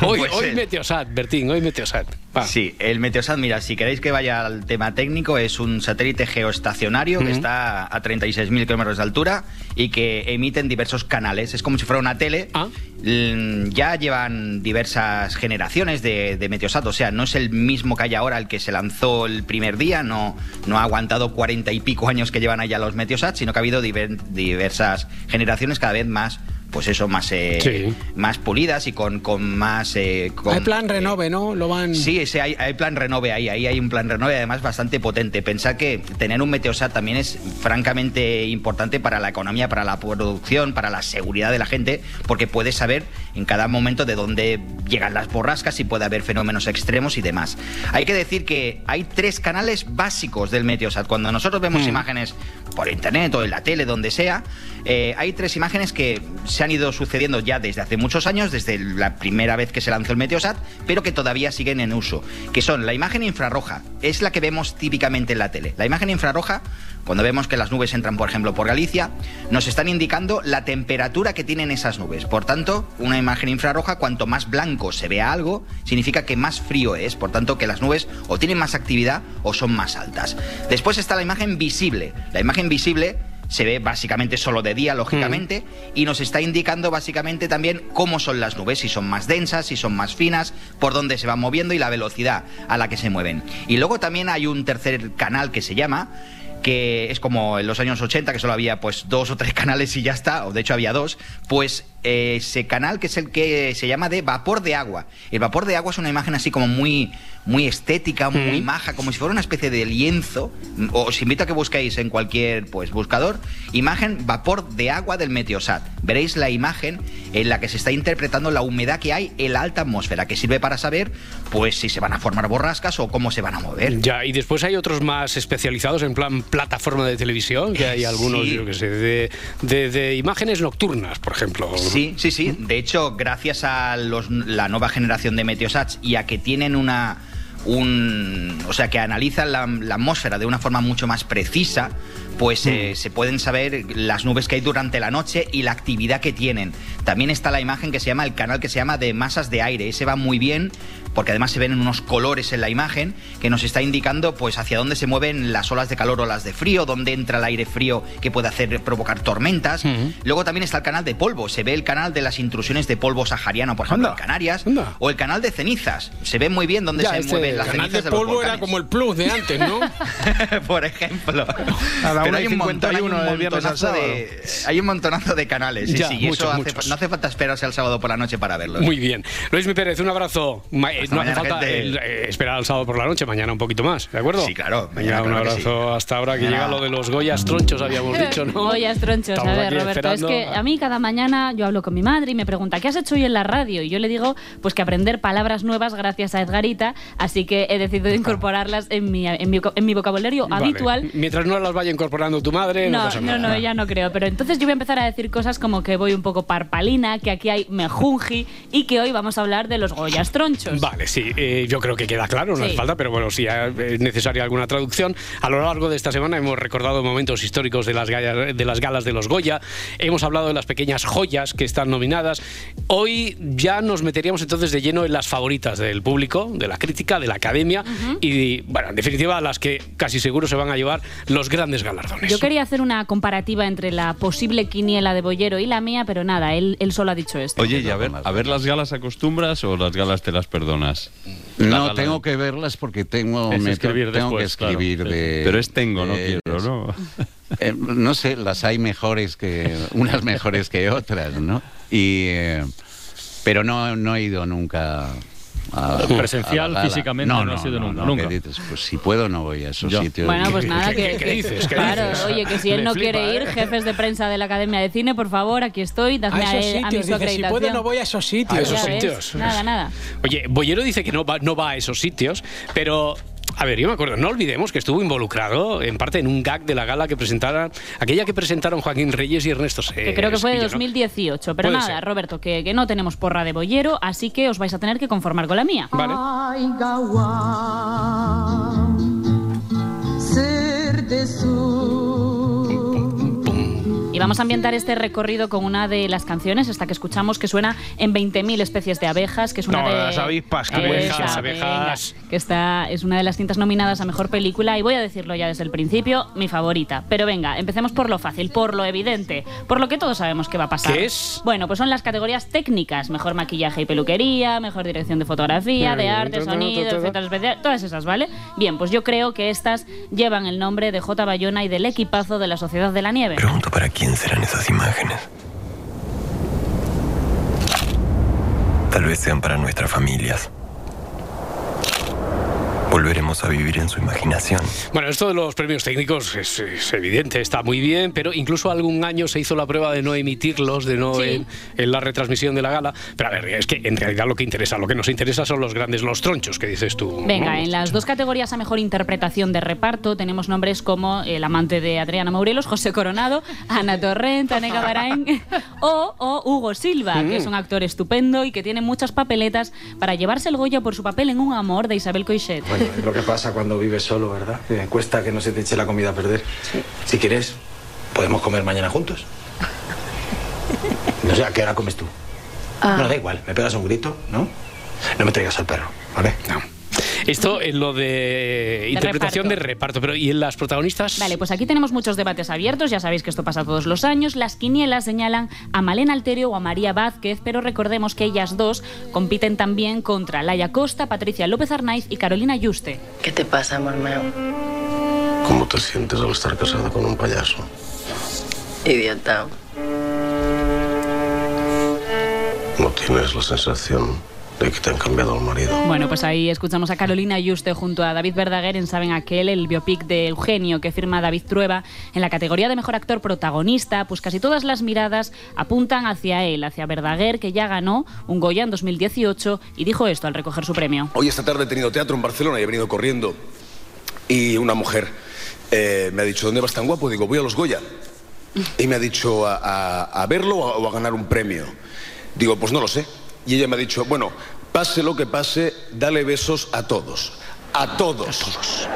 Hoy, Pues hoy el- Meteosat, Bertín, hoy Meteosat. Va. Sí, el Meteosat, mira, si queréis que vaya al tema técnico, es un satélite geoestacionario que Ujú. está a 36.000 kilómetros de altura y que emite en diversos canales. Es como si fuera una tele. Ah. Mm, Ya llevan diversas generaciones de, de Meteosat, o sea, no es el mismo que hay ahora, el que se lanzó el primer día, no, no ha aguantado cuarenta y pico años que llevan allá los Meteosat, sino que ha habido diver- diversas generaciones cada vez más, pues eso, más, eh, Sí. más pulidas y con, con más... eh, con- Hay plan renove, ¿no? Lo van... Sí, ese hay, hay plan renove ahí, ahí hay un plan renove además bastante potente. Pensar que tener un Meteosat también es francamente importante para la economía, para la producción, para la seguridad de la gente, porque puedes saber en cada momento de dónde llegan las borrascas y puede haber fenómenos extremos y demás. Hay que decir que hay tres canales básicos del Meteosat. Cuando nosotros vemos imágenes por internet o en la tele, donde sea, eh, hay tres imágenes que se han ido sucediendo ya desde hace muchos años, desde la primera vez que se lanzó el Meteosat, pero que todavía siguen en uso, que son la imagen infrarroja, es la que vemos típicamente en la tele. La imagen infrarroja, cuando vemos que las nubes entran, por ejemplo, por Galicia, nos están indicando la temperatura que tienen esas nubes. Por tanto, una imagen infrarroja, cuanto más blanco se vea algo, significa que más frío es, por tanto, que las nubes o tienen más actividad o son más altas. Después está la imagen visible. La imagen visible se ve básicamente solo de día, lógicamente, y nos está indicando básicamente también cómo son las nubes, si son más densas, si son más finas, por dónde se van moviendo y la velocidad a la que se mueven. Y luego también hay un tercer canal que se llama que es como en los años 80 que solo había pues dos o tres canales y ya está, o de hecho había dos, pues ese canal que es el que se llama de vapor de agua. El vapor de agua es una imagen así como muy muy estética, muy maja, como si fuera una especie de lienzo. Os invito a que busquéis en cualquier pues buscador imagen vapor de agua del Meteosat. Veréis la imagen en la que se está interpretando la humedad que hay en la alta atmósfera, que sirve para saber pues si se van a formar borrascas o cómo se van a mover. Ya, y después hay otros más especializados en plan plataforma de televisión, que hay algunos, Sí. yo que sé, de, de- de imágenes nocturnas, por ejemplo. Sí, sí, sí. De hecho, gracias a los- la nueva generación de Meteosats y a que tienen una. Un, o sea, que analizan la atmósfera de una forma mucho más precisa, pues eh, se pueden saber las nubes que hay durante la noche y la actividad que tienen. También está la imagen que se llama, el canal que se llama de masas de aire. Ese va muy bien porque además se ven unos colores en la imagen que nos está indicando pues hacia dónde se mueven las olas de calor o las de frío, dónde entra el aire frío que puede hacer provocar tormentas. Luego también está el canal de polvo, se ve el canal de las intrusiones de polvo sahariano, por ejemplo, en Canarias, o el canal de cenizas. Se ve muy bien dónde Ya, se este mueven las cenizas de los polvo era como el plus de antes, ¿no? por ejemplo. Una hay un montón, hay 51 un montonazo de, hay un montonazo de canales. Sí, Ya, sí, muchos, eso hace- muchos. no hace falta esperarse al sábado por la noche para verlos. Muy bien. Luis Mi Pérez, un abrazo. Ma- eh, Hasta no hace falta el, eh, esperar al sábado por la noche, mañana un poquito más, ¿de acuerdo? Sí, claro, Mañana mañana un claro abrazo hasta ahora que Mañana. llega lo de los Goyas tronchos, habíamos dicho, ¿no? Goyas tronchos, Estamos a ver, Roberto, esperando. es que a mí cada mañana yo hablo con mi madre y me pregunta, ¿qué has hecho hoy en la radio? Y yo le digo, pues que aprender palabras nuevas gracias a Edgarita, así que he decidido incorporarlas en mi, en mi, en mi vocabulario Vale. habitual. Mientras no las vaya incorporando tu madre, no, No, pasa no, nada. no, ya no creo. Pero entonces yo voy a empezar a decir cosas como que voy un poco parpalina, que aquí hay mejunji y que hoy vamos a hablar de los Goyas tronchos. Vale, sí, eh, yo creo que queda claro, no Sí. hace falta, pero bueno, si es necesaria alguna traducción. A lo largo de esta semana hemos recordado momentos históricos de las, gallas- de las galas de los Goya, hemos hablado de las pequeñas joyas que están nominadas. Hoy ya nos meteríamos entonces de lleno en las favoritas del público, de la crítica, de la academia y, bueno, en definitiva, las que casi seguro se van a llevar los grandes galardones. Yo quería hacer una comparativa entre la posible quiniela de Bollero y la mía, pero nada, él, él solo ha dicho esto. Oye, y a ver, a ver las galas acostumbras o las galas te las perdonas? La No, gala- tengo que verlas porque tengo, Es me- escribir tengo después, que escribir claro. de... Pero es tengo, no de quiero. ¿no? Eh, no sé, las hay mejores que... unas mejores que otras, ¿no? Y... eh, pero no, no he ido nunca... A, Presencial, a la gala. físicamente, no has ido nunca, no, nunca. ¿qué dices? Pues si puedo no voy a esos sitios. Bueno, pues nada, que, ¿Qué dices? ¿Qué claro, dices? oye, que si él Le no flipa, quiere ir, ¿eh? jefes de prensa de la Academia de Cine, por favor, aquí estoy, dadme A a, esos él- a mí sitios, su dice, si puedo no voy a esos sitios. A esos Ya ves, sitios. Nada, nada. Oye, Bollero dice que no va, no va a esos sitios, pero. A ver, yo me acuerdo, no olvidemos que estuvo involucrado en parte en un gag de la gala que presentaron, aquella que presentaron Joaquín Reyes y Ernesto Se- Que creo que fue de Espilla, ¿no? 2018. Pero Puede nada, ser. Roberto, que, que no tenemos porra de bollero, así que os vais a tener que conformar con la mía. Ay, Y vamos a ambientar este recorrido con una de las canciones, esta que escuchamos, que suena en 20.000 especies de abejas, que es una No, de las avispas, abejas. venga, que está, es una de las cintas nominadas a Mejor Película y voy a decirlo ya desde el principio, mi favorita. Pero venga, empecemos por lo fácil, por lo evidente, por lo que todos sabemos que va a pasar. ¿Qué es? Bueno, pues son las categorías técnicas, mejor maquillaje y peluquería, mejor dirección de fotografía, de arte, sonido, efectos especiales, todas esas, ¿vale? Bien, pues yo creo que estas llevan el nombre de J. Bayona y del equipazo de la Sociedad de la Nieve. Pregunto para quién serán esas imágenes. Tal vez sean para nuestras familias. Volveremos a vivir en su imaginación. Bueno, esto de los premios técnicos es, es evidente, está muy bien, pero incluso algún año se hizo la prueba de no emitirlos, de no Sí. en, en la retransmisión de la gala. Pero a ver, es que en realidad lo que interesa, lo que nos interesa son los grandes, los tronchos que dices tú. Venga, ¿no? en las dos categorías a mejor interpretación de reparto tenemos nombres como el amante de Adriana Maurelos, José Coronado, Ana Torrent, Anega Barain o, o Hugo Silva, que es un actor estupendo y que tiene muchas papeletas para llevarse el Goya por su papel en Un amor de Isabel Coixet. Bueno, es lo que pasa cuando vives solo, ¿verdad? Que cuesta que no se te eche la comida a perder. Si quieres, podemos comer mañana juntos. No sé, ¿a qué hora comes tú? Ah. No, da igual, me pegas un grito, ¿no? No me traigas al perro, ¿vale? No. Esto en lo de interpretación de reparto, pero ¿y en las protagonistas? Vale, pues aquí tenemos muchos debates abiertos, ya sabéis que esto pasa todos los años. Las quinielas señalan a Malena Alterio o a María Vázquez, pero recordemos que ellas dos compiten también contra Laia Costa, Patricia López Arnaiz y Carolina Yuste. ¿Qué te pasa, amor mío? ¿Cómo te sientes al estar casada con un payaso? Idiota. ¿No tienes la sensación de que te han cambiado el marido? Bueno, pues ahí escuchamos a Carolina Yuste junto a David Verdaguer en Saben Aquel, el biopic de Eugenio que firma David Trueba. En la categoría de mejor actor protagonista, pues casi todas las miradas apuntan hacia él, hacia Verdaguer, que ya ganó un Goya en 2018 y dijo esto al recoger su premio. Hoy esta tarde he tenido teatro en Barcelona y he venido corriendo. Y una mujer eh, me ha dicho, ¿dónde vas tan guapo? Digo, voy a los Goya. Y me ha dicho, ¿a, a- a verlo o a, o a ganar un premio? Digo, pues no lo sé. Y ella me ha dicho, bueno, pase lo que pase, dale besos a todos. A todos.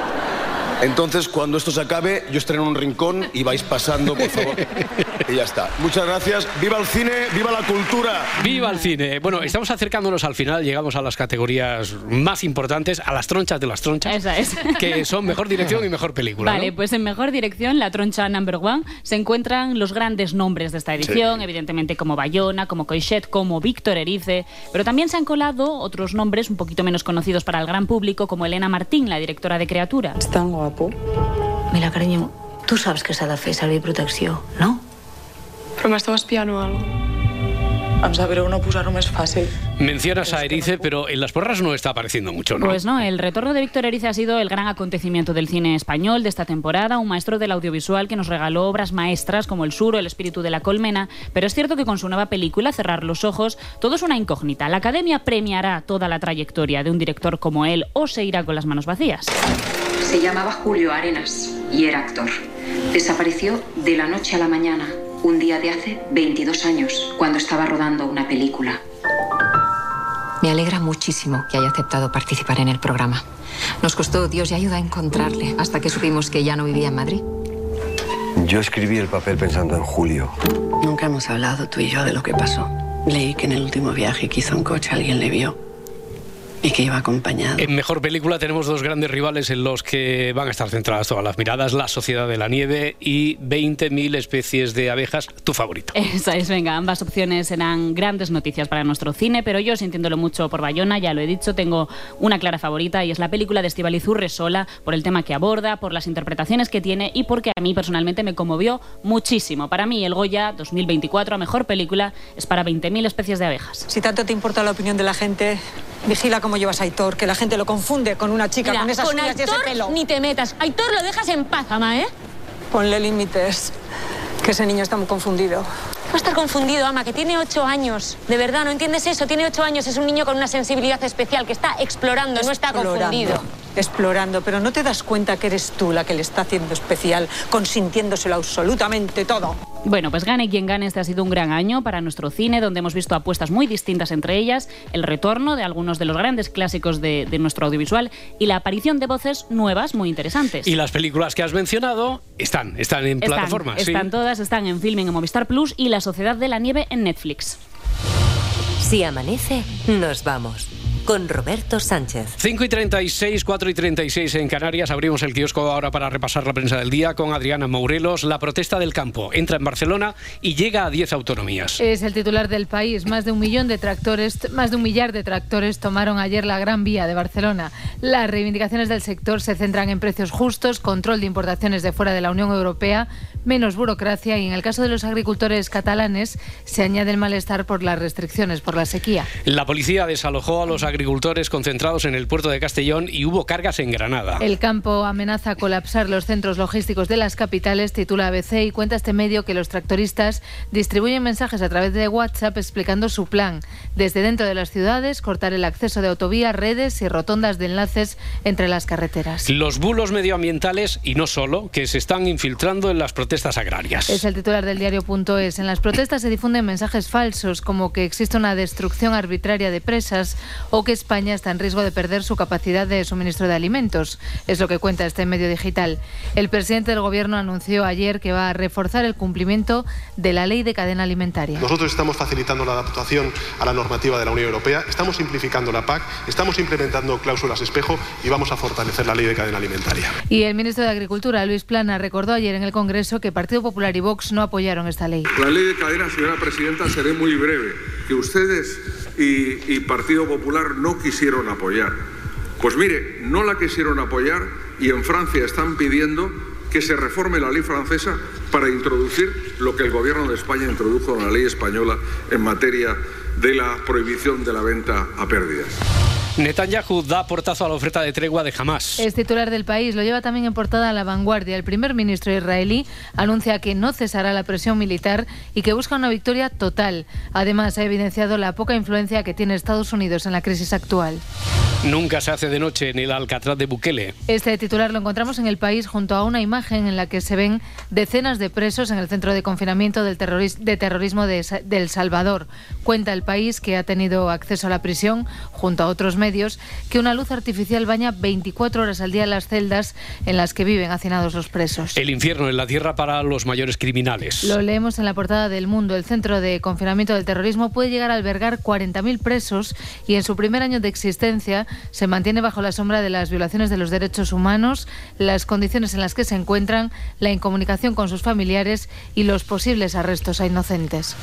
Entonces, cuando esto se acabe, yo estaré en un rincón y vais pasando, por favor. y ya está. Muchas gracias. ¡Viva el cine! ¡Viva la cultura! ¡Viva el cine! Bueno, estamos acercándonos al final, llegamos a las categorías más importantes, a las tronchas de las tronchas. Esa es. Que son mejor dirección y mejor película. Vale, ¿no? pues en mejor dirección, la troncha number one, se encuentran los grandes nombres de esta edición, evidentemente como Bayona, como Coixet, como Víctor Erice, pero también se han colado otros nombres un poquito menos conocidos para el gran público, como Elena Martín, la directora de Criatura. És tan guapo. Mira, carinyo, tu saps que s'ha de fer servir protecció, no? Però m'esteu espiant o alguna més fàcil. Mencionas a Erice, pero en las porras no está apareciendo mucho, ¿no? Pues no, el retorno de Víctor Erice ha sido el gran acontecimiento del cine español de esta temporada, un maestro del audiovisual que nos regaló obras maestras como El Sur o El Espíritu de la Colmena, pero es cierto que con su nueva película, Cerrar los Ojos, todo es una incógnita. La Academia premiará toda la trayectoria de un director como él o se irá con las manos vacías. Se llamaba Julio Arenas y era actor. Desapareció de la noche a la mañana, un día de hace 22 años, cuando estaba rodando una película. Me alegra muchísimo que haya aceptado participar en el programa. Nos costó Dios y ayuda a encontrarle hasta que supimos que ya no vivía en Madrid. Yo escribí el papel pensando en Julio. Nunca hemos hablado tú y yo de lo que pasó. Leí que en el último viaje que hizo en coche alguien le vio y que iba acompañado. En mejor película tenemos dos grandes rivales en los que van a estar centradas todas las miradas: La Sociedad de la Nieve y 20.000 especies de abejas. Tu favorito. Esa es, venga, ambas opciones serán grandes noticias para nuestro cine, pero yo, sintiéndolo mucho por Bayona, ya lo he dicho, tengo una clara favorita y es la película de Estivaliz Urresola, por el tema que aborda, por las interpretaciones que tiene y porque a mí personalmente me conmovió muchísimo. Para mí, el Goya 2024 a mejor película es para 20.000 especies de abejas. Si tanto te importa la opinión de la gente, vigila cómo llevas a Aitor, que la gente lo confunde con una chica Mira, con esas con uñas y ese pelo. ni te metas. Aitor lo dejas en paz, ama, ¿eh? Ponle límites, que ese niño está muy confundido. Va a estar confundido, ama, que tiene ocho años. De verdad, ¿no entiendes eso? Tiene ocho años, es un niño con una sensibilidad especial que está explorando, no está confundido. Explorando, pero no te das cuenta que eres tú la que le está haciendo especial, consintiéndoselo absolutamente todo. Bueno, pues gane quien gane, este ha sido un gran año para nuestro cine, donde hemos visto apuestas muy distintas entre ellas, el retorno de algunos de los grandes clásicos de, de nuestro audiovisual y la aparición de voces nuevas muy interesantes. Y las películas que has mencionado están, están en Están, plataformas. sí. están todas, están en Filming en Movistar Plus y La Sociedad de la Nieve en Netflix. Si amanece, nos vamos. Con Roberto Sánchez. 5 y 36, 4 y 36 en Canarias. Abrimos el kiosco ahora para repasar la prensa del día con Adriana Mourelos. La protesta del campo entra en Barcelona y llega a 10 autonomías. Es el titular del país. Más de un millón de tractores, más de un millar de tractores tomaron ayer la Gran Vía de Barcelona. Las reivindicaciones del sector se centran en precios justos, control de importaciones de fuera de la Unión Europea, menos burocracia y en el caso de los agricultores catalanes se añade el malestar por las restricciones por la sequía. La policía desalojó a los agricultores concentrados en el puerto de Castellón y hubo cargas en Granada. El campo amenaza colapsar los centros logísticos de las capitales, titula ABC y cuenta este medio que los tractoristas distribuyen mensajes a través de WhatsApp explicando su plan. Desde dentro de las ciudades, cortar el acceso de autovías, redes y rotondas de enlaces entre las carreteras. Los bulos medioambientales, y no solo, que se están infiltrando en las protestas agrarias. Es el titular del diario.es. En las protestas se difunden mensajes falsos como que existe una destrucción arbitraria de presas o que España está en riesgo de perder su capacidad de suministro de alimentos. Es lo que cuenta este medio digital. El presidente del Gobierno anunció ayer que va a reforzar el cumplimiento de la ley de cadena alimentaria. Nosotros estamos facilitando la adaptación a la normativa de la Unión Europea, estamos simplificando la PAC, estamos implementando cláusulas espejo y vamos a fortalecer la ley de cadena alimentaria. Y el ministro de Agricultura, Luis Plana, recordó ayer en el Congreso que Partido Popular y Vox no apoyaron esta ley. La ley de cadena, señora presidenta, seré muy breve. Que ustedes y, y Partido Popular no quisieron apoyar. Pues mire, no la quisieron apoyar y en Francia están pidiendo que se reforme la ley francesa para introducir lo que el gobierno de España introdujo en la ley española en materia de la prohibición de la venta a pérdidas. Netanyahu da portazo a la oferta de tregua de Hamas. Es titular del país, lo lleva también en portada a la vanguardia. El primer ministro israelí anuncia que no cesará la presión militar y que busca una victoria total. Además, ha evidenciado la poca influencia que tiene Estados Unidos en la crisis actual. Nunca se hace de noche en el Alcatraz de Bukele. Este titular lo encontramos en el país junto a una imagen en la que se ven decenas de presos en el centro de confinamiento del terroris- de terrorismo de, de El Salvador. Cuenta el país que ha tenido acceso a la prisión junto a otros medios que una luz artificial baña 24 horas al día las celdas en las que viven hacinados los presos. El infierno en la tierra para los mayores criminales. Lo leemos en la portada del Mundo. El Centro de Confinamiento del Terrorismo puede llegar a albergar 40.000 presos y en su primer año de existencia se mantiene bajo la sombra de las violaciones de los derechos humanos, las condiciones en las que se encuentran, la incomunicación con sus familiares y los posibles arrestos a inocentes.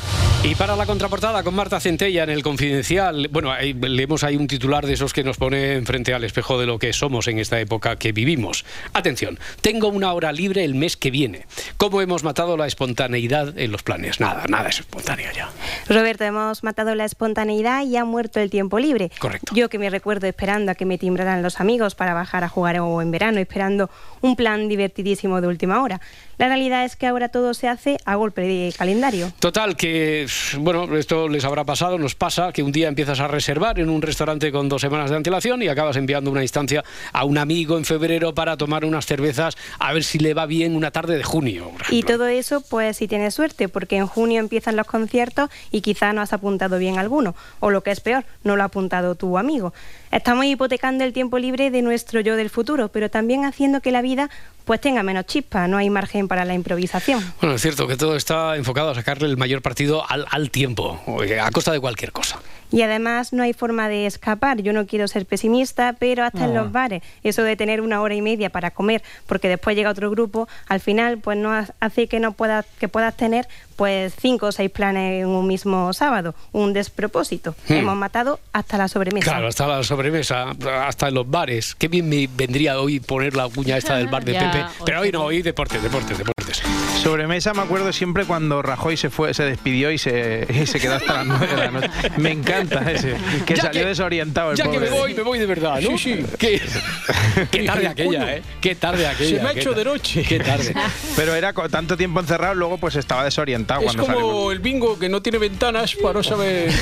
Y para la contraportada con Marta Centella en el Confidencial, bueno, leemos ahí un titular de esos que nos pone frente al espejo de lo que somos en esta época que vivimos. Atención, tengo una hora libre el mes que viene. ¿Cómo hemos matado la espontaneidad en los planes? Nada, nada es espontáneo ya. Roberto, hemos matado la espontaneidad y ha muerto el tiempo libre. Correcto. Yo que me recuerdo esperando a que me timbraran los amigos para bajar a jugar o en verano, esperando un plan divertidísimo de última hora. La realidad es que ahora todo se hace a golpe de calendario. Total, que, bueno, esto les habrá pasado, nos pasa, que un día empiezas a reservar en un restaurante con dos semanas de antelación y acabas enviando una instancia a un amigo en febrero para tomar unas cervezas a ver si le va bien una tarde de junio. Y todo eso, pues si tienes suerte, porque en junio empiezan los conciertos y quizá no has apuntado bien alguno, o lo que es peor, no lo ha apuntado tu amigo. Estamos hipotecando el tiempo libre de nuestro yo del futuro, pero también haciendo que la vida pues tenga menos chispa, no hay margen para la improvisación. Bueno, es cierto que todo está enfocado a sacarle el mayor partido al, al tiempo, a costa de cualquier cosa. Y además no hay forma de escapar. Yo no quiero ser pesimista, pero hasta en los bares, eso de tener una hora y media para comer, porque después llega otro grupo, al final pues no ha- hace que no puedas que puedas tener pues cinco o seis planes en un mismo sábado, un despropósito. Hmm. Hemos matado hasta la sobremesa. Claro, hasta la sobremesa, hasta en los bares. Qué bien me vendría hoy poner la cuña esta del bar de Ya, Pepe. Pero hoy no, hoy deportes, deportes, deportes. Sobremesa me acuerdo siempre cuando Rajoy se fue, se despidió y se, y se quedó hasta las nueve de la noche. Me encanta ese, que Ya salió que- desorientado el Ya que pobre. me voy, me voy de verdad, ¿no? Sí, sí. Qué, qué tarde aquella, ¿eh? Qué tarde aquella. Se me ha hecho de noche. Qué tarde. Pero era con tanto tiempo encerrado, luego pues estaba desorientado Es cuando salió. como el bingo que no tiene ventanas para no saber.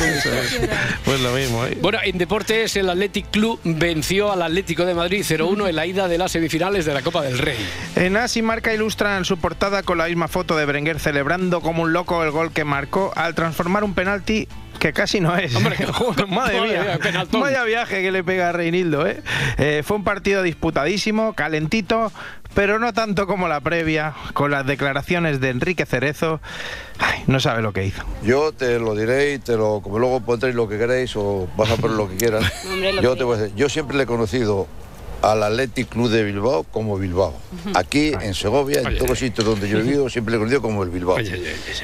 Pues lo mismo, ¿eh? Bueno, en deportes el Athletic Club venció al Atlético de Madrid 0-1 en la ida de las semifinales de la Copa del Rey. En As y Marca ilustran su portada con la misma foto de Berenguer celebrando como un loco el gol que marcó al transformar un penalti que casi no es. Joder, madre, madre mía, vaya viaje que le pega a Reinildo. ¿eh? Eh, fue un partido disputadísimo, calentito, pero no tanto como la previa, con las declaraciones de Enrique Cerezo. Ay, no sabe lo que hizo. Yo te lo diré y te lo, como luego pondréis lo que queréis o vas a poner lo que quieras. Hombre, lo yo que- te voy a decir, yo siempre le he conocido al Athletic Club de Bilbao como Bilbao. Aquí en Segovia, en todos los sitios donde yo he vivido, siempre le he conocido como el Bilbao.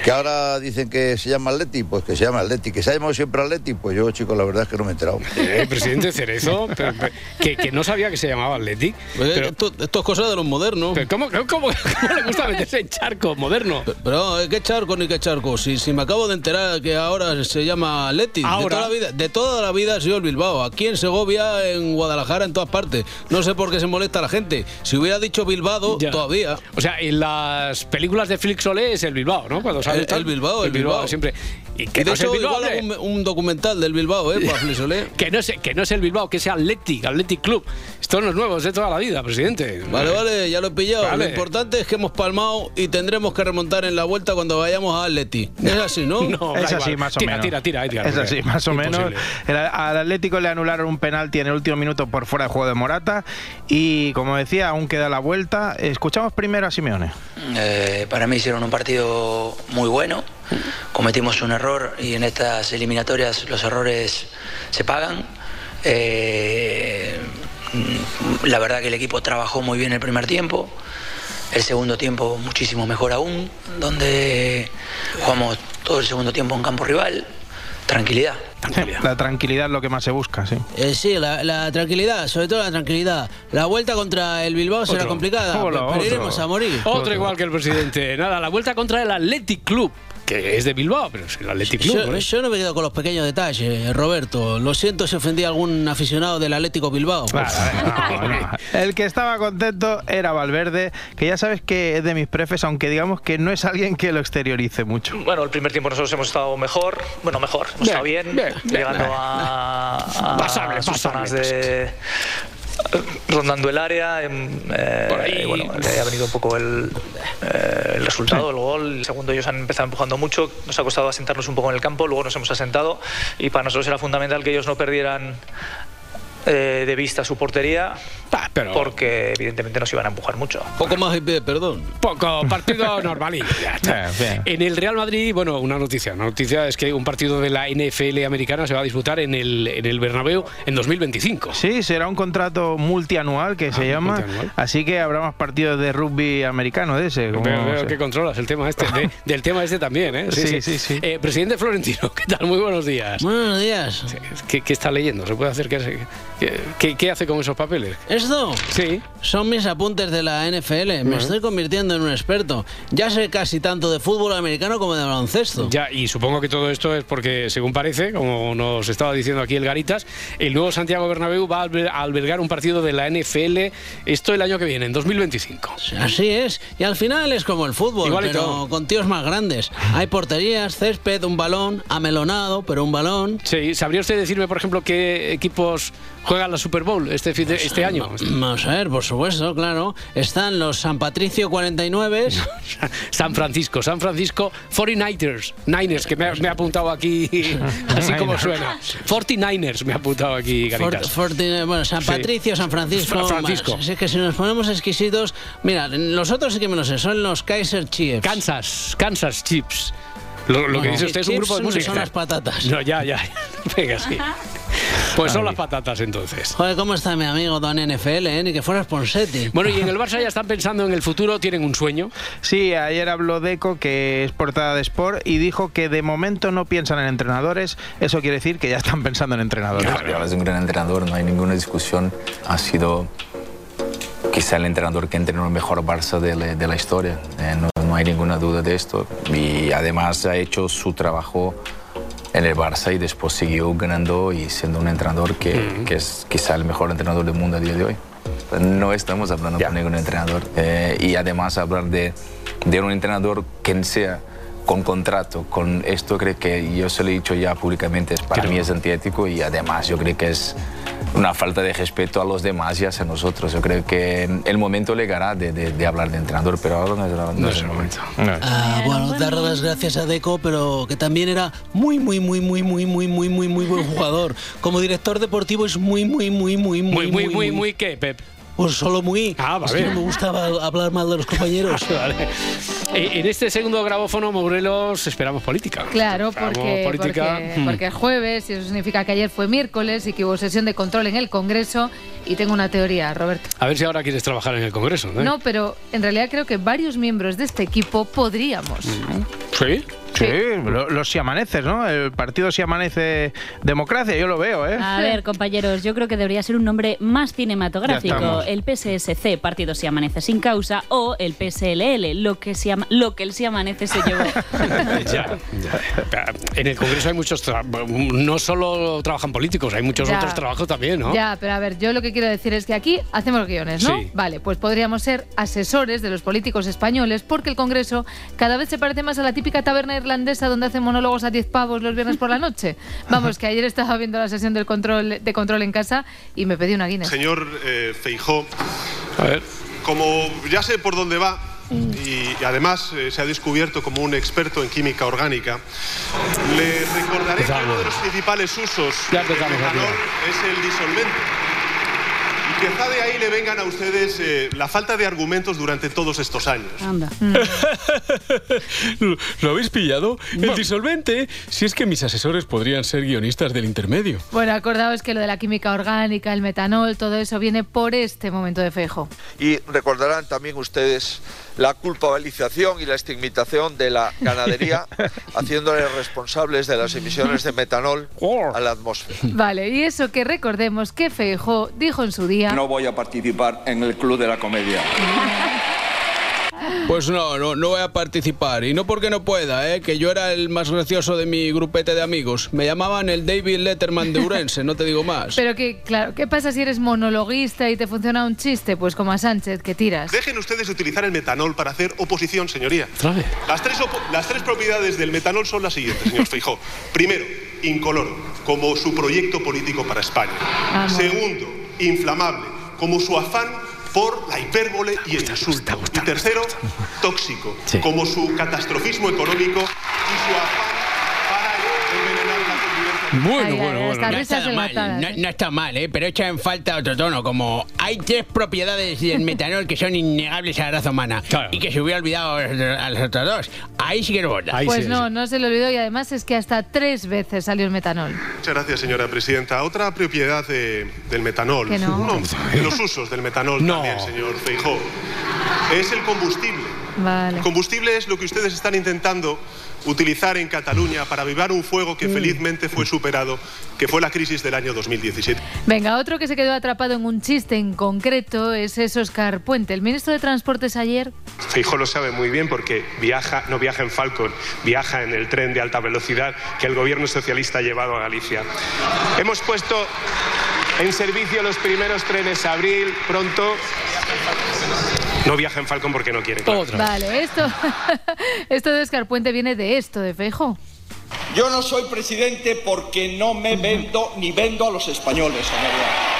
Que ahora dicen que se llama Athletic, pues que se llama Athletic. Que se ha llamado siempre Athletic, pues yo, chicos, la verdad es que no me he enterado. Eh, presidente Cerezo, pero- pero- que, que no sabía que se llamaba Athletic. Pero, esto, esto es cosa de los modernos. pero ¿cómo, cómo, cómo le gusta meterse en charco moderno? Pero, eh, ¿qué charco ni qué charco? Si, si me acabo de enterar que ahora se llama Athletic. De toda, la vida, de toda la vida ha sido el Bilbao. Aquí en Segovia, en Guadalajara, en todas partes. No sé por qué se molesta la gente. Si hubiera dicho Bilbao, Ya. todavía. O sea, en las películas de Flix Olé es el Bilbao, ¿no? Cuando sale El, tal, el Bilbao, el, Bilbao. siempre. Y Y que de no es el Bilbao, igual un, un documental del Bilbao, ¿eh? Para Flisolé. que no, es, que no es el Bilbao, que es Athletic, Athletic Club. Esto no es nuevo, es de toda la vida, presidente. Vale, vale, ya lo he pillado. Vale. Lo importante es que hemos palmado y tendremos que remontar en la vuelta cuando vayamos a Atleti. Es así, ¿no? No, es así, igual. más o Tira, menos. tira, tira, Edgar, Es así, más o menos. El- al Atlético le anularon un penalti en el último minuto por fuera de juego de Morata. Y como decía, aún queda la vuelta. Escuchamos primero a Simeone. Eh, para mí hicieron un partido muy bueno. Cometimos un error y en estas eliminatorias los errores se pagan. Eh, la verdad que el equipo trabajó muy bien el primer tiempo. El segundo tiempo muchísimo mejor aún, donde jugamos todo el segundo tiempo en campo rival. Tranquilidad. La tranquilidad es lo que más se busca, sí. Eh, sí, la, la tranquilidad, sobre todo la tranquilidad. La vuelta contra el Bilbao será Otro. complicada, Hola, pero otro. iremos a morir. Otro igual que el presidente. Nada, la vuelta contra el Athletic Club, que es de Bilbao, pero es el Athletic Club. Yo, ¿no? yo no me quedo con los pequeños detalles, Roberto. Lo siento si ofendí a algún aficionado del Atlético Bilbao. El que estaba contento era Valverde, que ya sabes que es de mis prefes, aunque digamos que no es alguien que lo exteriorice mucho. Bueno, el primer tiempo nosotros hemos estado mejor, bueno, mejor, hemos Bien, estado bien, bien, bien. llegando a, a Pasable, sus pasable, zonas de rondando el área, em, eh, y bueno, le ha venido un poco el, eh, el resultado, el gol, el segundo ellos han empezado empujando mucho, nos ha costado asentarnos un poco en el campo, luego nos hemos asentado y para nosotros era fundamental que ellos no perdieran eh, de vista su portería, porque evidentemente nos iban a empujar mucho. Poco más IP, perdón. Poco, partido normal. en el Real Madrid, bueno, una noticia. Una noticia es que un partido de la NFL americana se va a disputar en el, en el Bernabéu en 2025. Sí, será un contrato multianual que se Ah, llama. multianual. Así que habrá más partidos de rugby americano de ese. como Veo, veo se- que controlas el tema este, de- del tema este también, ¿eh? Sí, sí, sí. Eh, presidente Florentino, ¿qué tal? Muy buenos días. Buenos días. ¿Qué, qué está leyendo? ¿Se puede hacer que se- qué, qué- qué hace con esos papeles? ¿Esto? Sí. Son mis apuntes de la NFL. Me estoy convirtiendo en un experto. Ya sé casi tanto de fútbol americano como de baloncesto. Ya, y supongo que todo esto es porque, según parece, como nos estaba diciendo aquí el Garitas, el nuevo Santiago Bernabéu va a alber- a albergar un partido de la NFL esto el año que viene, en 2025. Así es. Y al final es como el fútbol, pero con tíos más grandes. Hay porterías, césped, un balón, amelonado, pero un balón. Sí, ¿sabría usted decirme, por ejemplo, qué equipos juegan la Super Bowl este, fin de- este año? Vamos a ver, por supuesto, claro. Están los San Patricio 49. San Francisco, San Francisco 49ers, Niners, que me ha, me ha apuntado aquí, así como suena. 49ers me ha apuntado aquí, Forti- bueno, San Sí. Patricio, San Francisco. Fra- Francisco. Así que si nos ponemos exquisitos. Mira, los otros sí que me lo sé, son los Kaiser Chiefs. Kansas, Kansas Chips. Lo, lo que dice usted es un grupo de música. son las patatas. No, ya, ya. Venga, sí. Pues son las patatas entonces. Joder, ¿cómo está mi amigo Don NFL, eh? Ni que fueras Ponsetti. Bueno, y en el Barça ya están pensando en el futuro, tienen un sueño. Sí, ayer habló Deco, que es portada de Sport, y dijo que de momento no piensan en entrenadores. Eso quiere decir que ya están pensando en entrenadores. Guardiola es un gran entrenador, no hay ninguna discusión. Ha sido quizá el entrenador que entrenó el mejor Barça de la, de la historia. Eh, no, no hay ninguna duda de esto. Y además ha hecho su trabajo en el Barça y después siguió ganando y siendo un entrenador que, que es quizá el mejor entrenador del mundo a día de hoy. No estamos hablando con ningún entrenador. Eh, y además hablar de, de un entrenador quien sea con contrato, con esto creo que yo se lo he dicho ya públicamente, para mí es antiético y además yo creo que es una falta de respeto a los demás y hacia nosotros. Yo creo que el momento llegará de, de- de hablar de entrenador, pero ahora no es, no es el momento. Ah, bueno, dar las gracias a Deco, pero que también era muy, muy, muy, muy, muy, muy, muy, muy, muy buen jugador. Como director deportivo es muy, muy, muy, muy, Muy, muy, muy, muy, ¿qué, Pep? Pues solo muy. Ah, Es vale. que no me gustaba hablar mal de los compañeros. Vale. En este segundo grabófono, Morelos, esperamos política. Claro, Esperamos porque, política. porque, Hmm. porque es jueves y eso significa que ayer fue miércoles y que hubo sesión de control en el Congreso. Y tengo una teoría, Roberto. A ver si ahora quieres trabajar en el Congreso. ¿eh? No, pero en realidad creo que varios miembros de este equipo podríamos. ¿Sí? Sí, lo- los si amaneces, ¿no? El partido si amanece democracia, yo lo veo, ¿eh? A ver, compañeros, yo creo que debería ser un nombre más cinematográfico. El PSSC, Partido Si Amanece Sin Causa, o el PSLL, lo que, ama- lo que el Si Amanece se llevó. Ya, ya. En el Congreso hay muchos. No solo trabajan políticos, hay muchos Ya. otros trabajos también, ¿no? Ya, pero a ver, yo lo que quiero decir es que aquí hacemos guiones, ¿no? Sí. Vale, pues podríamos ser asesores de los políticos españoles porque el Congreso cada vez se parece más a la típica taberna irlandesa donde hacen monólogos a 10 pavos los viernes por la noche. Vamos, que ayer estaba viendo la sesión del control de control en casa y me pedí una Guinness. Señor eh, Feijó, A ver. como ya sé por dónde va y, y además eh, se ha descubierto como un experto en química orgánica, le recordaré que uno de los principales usos del metanol es el disolvente. Y quizá de ahí le vengan a ustedes eh, la falta de argumentos durante todos estos años. Anda. ¿Lo, lo habéis pillado? El disolvente, si es que mis asesores podrían ser guionistas del intermedio. Bueno, acordaos que lo de la química orgánica, el metanol, todo eso viene por este momento de fejo. Y recordarán también ustedes la culpabilización y la estigmatización de la ganadería, haciéndoles responsables de las emisiones de metanol a la atmósfera. Vale, y eso que recordemos que Feijó dijo en su día... No voy a participar en el Club de la Comedia. Pues no, no, no voy a participar. Y no porque no pueda, ¿eh? que yo era el más gracioso de mi grupete de amigos. Me llamaban el David Letterman de Urense, no te digo más. Pero que, claro, ¿qué pasa si eres monologuista y te funciona un chiste? Pues como a Sánchez, que tiras. Dejen ustedes de utilizar el metanol para hacer oposición, señoría. Las tres, opo- las tres propiedades del metanol son las siguientes, señor Feijó. Primero, incoloro, como su proyecto político para España. Vamos. Segundo, inflamable, como su afán por la hipérbole y el insulto. Y tercero, tóxico, como su catastrofismo económico y su afán Bueno, Ay, ay, hasta No está mal, no, ¿eh? no está mal, ¿eh? pero echa en falta otro tono, como hay tres propiedades del metanol que son innegables a la raza humana y que se hubiera olvidado a los, otros dos. Ahí sí que no borda. Pues no, no se le olvidó y además es que hasta tres veces salió el metanol. Muchas gracias, señora presidenta. Otra propiedad de- del metanol, no. de los usos del metanol también, señor Feijó, es el combustible. Vale. El combustible es lo que ustedes están intentando utilizar en Cataluña para avivar un fuego que Mm. felizmente fue superado, que fue la crisis del año 2017. Venga, otro que se quedó atrapado en un chiste en concreto es ese Oscar Puente. El ministro de Transportes ayer Feijóo lo sabe muy bien porque viaja, no viaja en Falcon, viaja en el tren de alta velocidad que el gobierno socialista ha llevado a Galicia. Hemos puesto en servicio los primeros trenes abril, pronto. No viaja en Falcon porque no quiere. claro. Vale, esto, esto de Oscar Puente viene de esto, de Feijo. Yo no soy presidente porque no me vendo ni vendo a los españoles, señoría.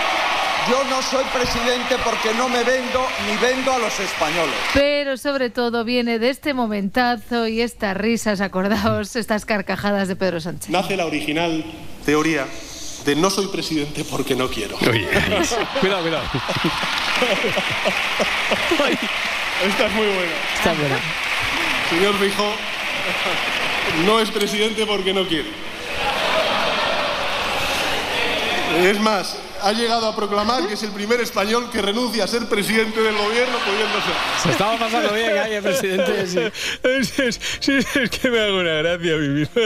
Yo no soy presidente porque no me vendo ni vendo a los españoles. Pero sobre todo viene de este momentazo y estas risas, acordaos, estas carcajadas de Pedro Sánchez. Nace la original teoría de no soy presidente porque no quiero. Oye, cuidado, cuidado. Esta es muy buena. Está buena. Señor Feijóo, no es presidente porque no quiere. Es más, ha llegado a proclamar que es el primer español que renuncia a ser presidente del gobierno pudiendo ser. Se estaba pasando bien ahí el presidente. sí. Es, es- sí, es que me hago una gracia a mí mismo.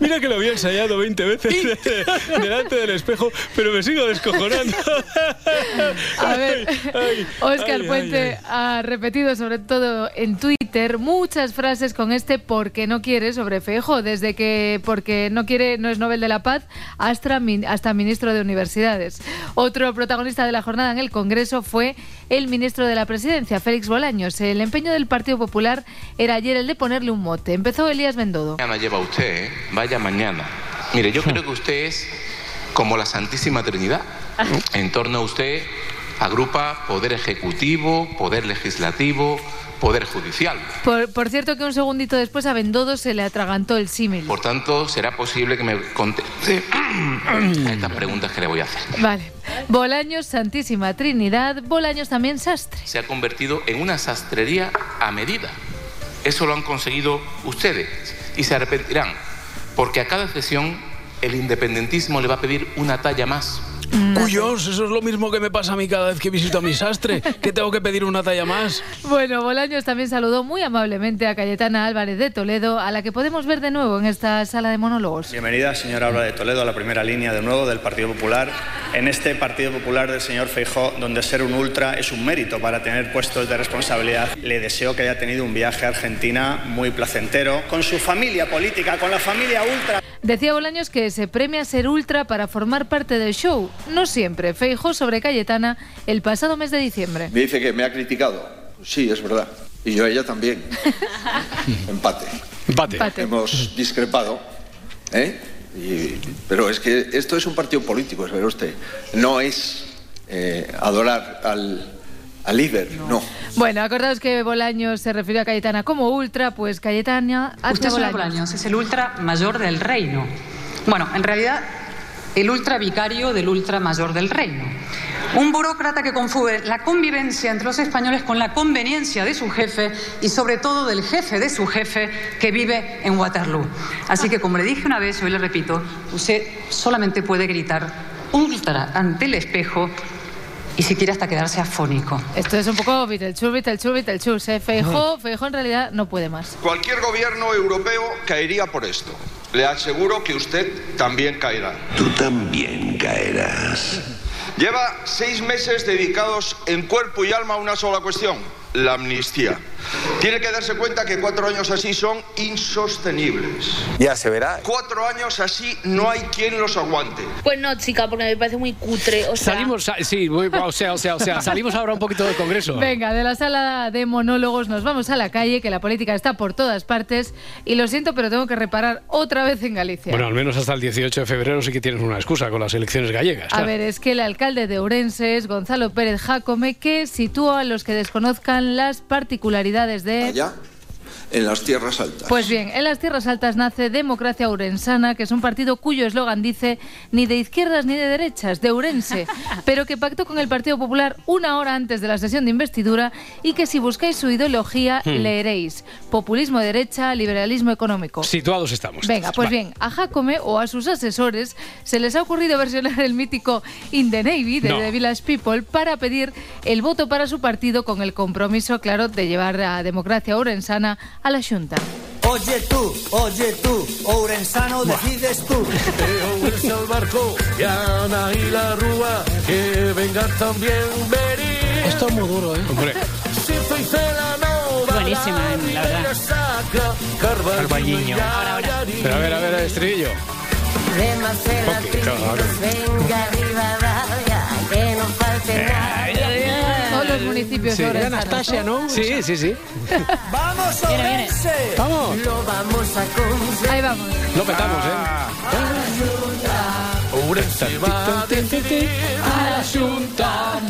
Mira que lo había ensayado 20 veces delante del espejo, pero me sigo descojonando. A ver, Ay, Oscar ay, Puente ay, ha repetido sobre todo en Twitter muchas frases con este porque no quiere sobre Feijóo, desde que porque no quiere no es Nobel de la Paz hasta, min- hasta ministro de Universidades. Otro protagonista de la jornada en el Congreso fue el ministro de la Presidencia, Félix Bolaños. El empeño del Partido Popular era ayer el de ponerle un mote. Empezó Elías Bendodo. Mañana lleva usted, ¿eh? Vaya mañana. Mire, yo creo que usted es como la Santísima Trinidad. En torno a usted agrupa poder ejecutivo, poder legislativo, poder judicial. Por, por cierto que un segundito después a Bendodo se le atragantó el símil. Por tanto, será posible que me conteste a estas preguntas que le voy a hacer. Vale. Bolaños, Santísima Trinidad, Bolaños también sastre. Se ha convertido en una sastrería a medida. Eso lo han conseguido ustedes y se arrepentirán, porque a cada sesión el independentismo le va a pedir una talla más. Cuyos, eso es lo mismo que me pasa a mí cada vez que visito a mi sastre, que tengo que pedir una talla más. Bueno, Bolaños también saludó muy amablemente a Cayetana Álvarez de Toledo, a la que podemos ver de nuevo en esta sala de monólogos. Bienvenida, señora Álvarez de Toledo, a la primera línea de nuevo del Partido Popular. En este Partido Popular del señor Feijó, donde ser un ultra es un mérito para tener puestos de responsabilidad, le deseo que haya tenido un viaje a Argentina muy placentero, con su familia política, con la familia ultra. Decía Bolaños que se premia ser ultra para formar parte del show. No siempre. Feijó sobre Cayetana el pasado mes de diciembre. Me dice que me ha criticado. Sí, es verdad. Y yo a ella también. Empate. Empate. Hemos discrepado. ¿eh? Y- pero es que esto es un partido político, es ver usted. No es eh, adorar al, al líder, no. Bueno, acordaos que Bolaños se refirió a Cayetana como ultra, pues Cayetana Usted, Bolaños. Bolaños, es el ultra mayor del reino. Bueno, en realidad, el ultra vicario del ultra mayor del reino. Un burócrata que confunde la convivencia entre los españoles con la conveniencia de su jefe y sobre todo del jefe de su jefe que vive en Waterloo. Así que como le dije una vez, hoy le repito, usted solamente puede gritar ultra ante el espejo y si quiere hasta quedarse afónico. Esto es un poco Beetlejuice, Beetlejuice, Beetlejuice. ¿eh? Feijó, Feijó en realidad no puede más. Cualquier gobierno europeo caería por esto. Le aseguro que usted también caerá. Tú también caerás. Lleva seis meses dedicados en cuerpo y alma a una sola cuestión, la amnistía. Tiene que darse cuenta que cuatro años así son insostenibles. Ya se verá. Cuatro años así no hay quien los aguante. Pues no, chica, porque me parece muy cutre. O sea, Salimos, sa- sí, muy- o sea, o sea, o sea, salimos ahora un poquito del Congreso. Venga, de la sala de monólogos nos vamos a la calle, que la política está por todas partes. Y lo siento, pero tengo que reparar otra vez en Galicia. Bueno, al menos hasta el 18 de febrero sí que tienes una excusa con las elecciones gallegas. A ver, es que el alcalde de Ourense es Gonzalo Pérez Jacome, que sitúa a los que desconozcan las particularidades de... Allá en las tierras altas. Pues bien, en las Tierras Altas nace Democracia Urensana, que es un partido cuyo eslogan dice ni de izquierdas ni de derechas, de Urense, pero que pactó con el Partido Popular una hora antes de la sesión de investidura y que si buscáis su ideología Hmm. leeréis populismo de derecha, liberalismo económico. Situados estamos. Venga, pues Va. bien, a Jacome o a sus asesores se les ha ocurrido versionar el mítico In the Navy de No. The Village People para pedir el voto para su partido con el compromiso, claro, de llevar a Democracia Urensana a la Junta. Oye tú, oye tú, Ourensano decides tú. unirse al barco, y Ana y la Rúa, que vengan también venir. Esto es muy duro, ¿eh? Hombre. Buenísima, la verdad. saca, Carballiño. Pero a ver, a ver, el estribillo. Poquito, ahora. Venga, Rivadavia, que no falte nada. Los municipios Sí. Era Anastasia, ¿no? Sí, sí, sí. ¡Vamos, Viene, viene. Orense! Vamos. Lo vamos a conseguir. Ahí vamos. Lo petamos, ¿eh? Ourense va a decidir. A la Junta.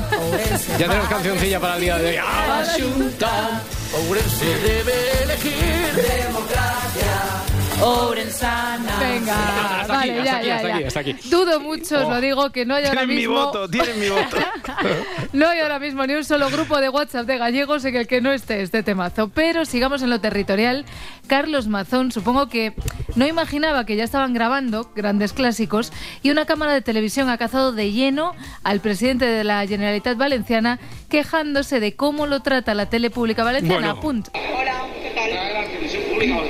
Ya tenemos cancioncilla para el día de hoy. A la Junta. Ourense debe elegir. Orensana. Venga, Hasta aquí, vale, hasta ya, aquí, ya, hasta ya. aquí, hasta aquí. Dudo mucho, os lo digo, que no hay ahora Tienen mi voto, tienen mi voto. No hay ahora mismo ni un solo grupo de WhatsApp de gallegos en el que no esté este temazo. Pero sigamos en lo territorial. Carlos Mazón, supongo que no imaginaba que ya estaban grabando grandes clásicos y una cámara de televisión ha cazado de lleno al presidente de la Generalitat Valenciana quejándose de cómo lo trata la tele pública valenciana. Bueno. Punto.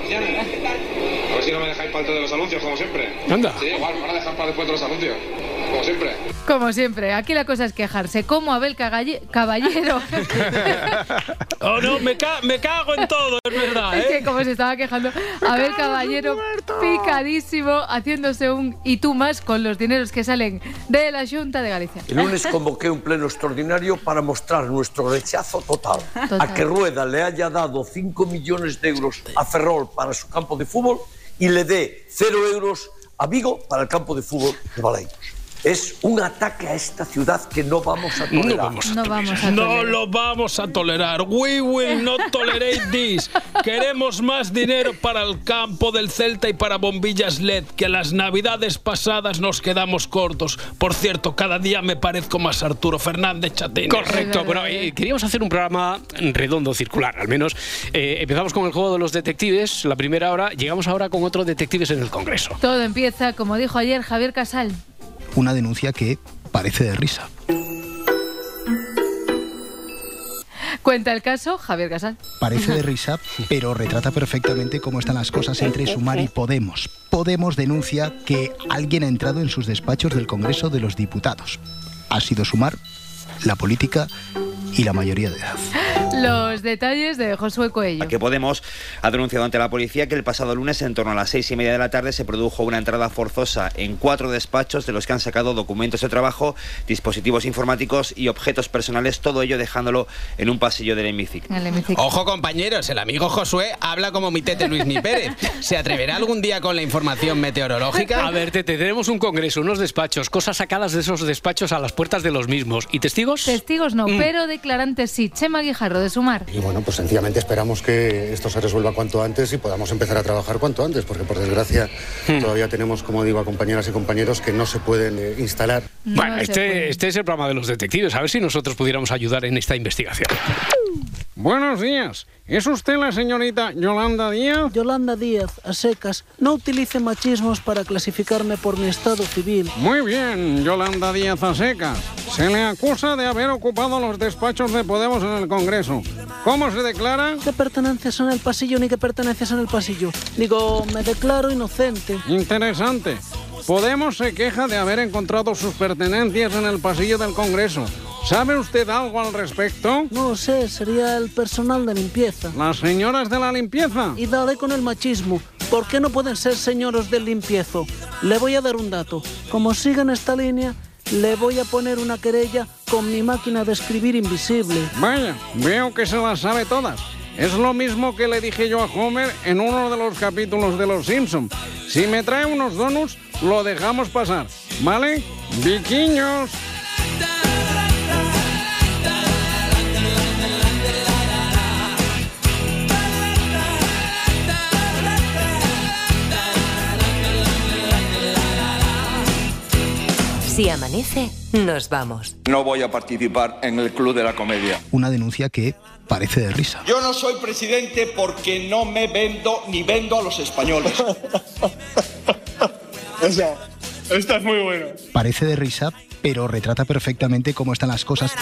A ver si no me dejáis para de los anuncios, como siempre. Anda. Sí, igual, me van a dejar para después de los anuncios, como siempre. Como siempre, aquí la cosa es quejarse. Como Abel Cagalle- Caballero. Oh, no, me, ca- me cago en todo, es verdad, Es ¿eh? que como se estaba quejando, Abel Caballero picadísimo haciéndose un y tú más con los dineros que salen de la Junta de Galicia. El lunes convoqué un pleno extraordinario para mostrar nuestro rechazo total, Total. a que Rueda le haya dado 5 millones de euros a Ferrol para su campo de fútbol y le dé 0 euros a Vigo para el campo de fútbol de Baleiros. Es un ataque a esta ciudad que no vamos a No tolerar. vamos a No vamos a No tolerar. lo vamos a tolerar. We will not tolerate this. Queremos más dinero para el campo del Celta y para bombillas LED, que las navidades pasadas nos quedamos cortos. Por cierto, cada día me parezco más Arturo Fernández Chatín. Correcto. Bueno, eh, queríamos hacer un programa redondo, circular, al menos. Eh, empezamos con el juego de los detectives, la primera hora. Llegamos ahora con otro detectives en el Congreso. Todo empieza, como dijo ayer Javier Casal. Una denuncia que parece de risa. Cuenta el caso Javier Casal. Parece de risa, pero retrata perfectamente cómo están las cosas entre Sumar y Podemos. Podemos denuncia que alguien ha entrado en sus despachos del Congreso de los Diputados. Ha sido Sumar, la política y la mayoría de edad. Los detalles de Josué Coello. que Podemos ha denunciado ante la policía que el pasado lunes, en torno a las seis y media de la tarde, se produjo una entrada forzosa en cuatro despachos de los que han sacado documentos de trabajo, dispositivos informáticos y objetos personales, todo ello dejándolo en un pasillo del hemiciclo. Ojo compañeros, el amigo Josué habla como mi tete Luis Ni Pérez. ¿Se atreverá algún día con la información meteorológica? A ver, Tete, tenemos un congreso, unos despachos, cosas sacadas de esos despachos a las puertas de los mismos. ¿Y testigos? Testigos no, Mm. pero declarantes sí. Chema Guijarro de Sumar. Y bueno, pues sencillamente esperamos que esto se resuelva cuanto antes y podamos empezar a trabajar cuanto antes, porque por desgracia Hmm. todavía tenemos, como digo, a compañeras y compañeros que no se pueden eh, instalar. Bueno, este, este es el programa de los detectives. A ver si nosotros pudiéramos ayudar en esta investigación. Buenos días. ¿Es usted la señorita Yolanda Díaz? Yolanda Díaz, a secas, no utilice machismos para clasificarme por mi estado civil. Muy bien, Yolanda Díaz Aseca. Se le acusa de haber ocupado los despachos de Podemos en el Congreso. ¿Cómo se declara? ¿Qué pertenencias en el pasillo ni qué pertenencias en el pasillo? Digo, me declaro inocente. Interesante. Podemos se queja de haber encontrado sus pertenencias en el pasillo del Congreso. ¿Sabe usted algo al respecto? No sé, sería el personal de limpieza. ¿Las señoras de la limpieza? Y dale con el machismo. ¿Por qué no pueden ser señoros del limpiezo? Le voy a dar un dato. Como sigan esta línea, le voy a poner una querella con mi máquina de escribir invisible. Vaya, veo que se las sabe todas. Es lo mismo que le dije yo a Homer en uno de los capítulos de Los Simpson. Si me trae unos donuts, lo dejamos pasar, ¿vale? Viquiños. Si amanece, nos vamos. No voy a participar en el Club de la Comedia. Una denuncia que parece de risa. Yo no soy presidente porque no me vendo ni vendo a los españoles. Esa, esta es muy buena. Parece de risa, pero retrata perfectamente cómo están las cosas.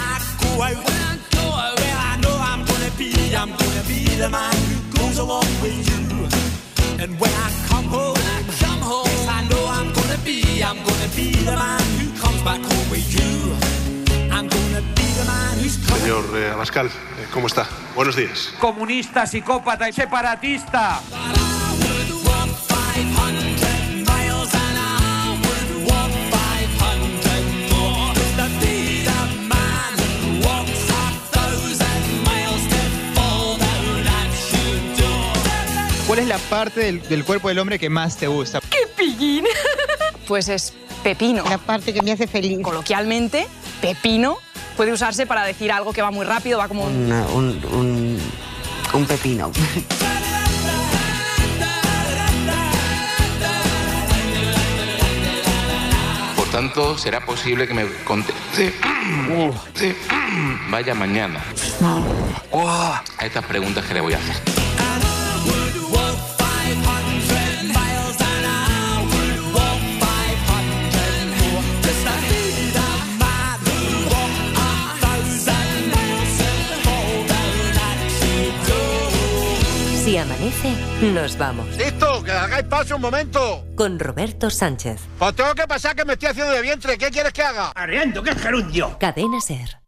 Señor eh, Abascal, eh, ¿cómo está? Buenos días. Comunista, psicópata y separatista. ¿Cuál es la parte del, del cuerpo del hombre que más te gusta? ¡Qué pillín! Pues es pepino. La parte que me hace feliz. Coloquialmente, pepino puede usarse para decir algo que va muy rápido, va como un... un, un, un pepino. Por tanto, será posible que me conteste. Sí. Vaya mañana. A estas preguntas que le voy a hacer. Si amanece, nos vamos. ¡Listo! ¡Que hagáis paso un momento! Con Roberto Sánchez. Pues tengo que pasar que me estoy haciendo de vientre. ¿Qué quieres que haga? Arriendo, que es gerundio. Cadena Ser.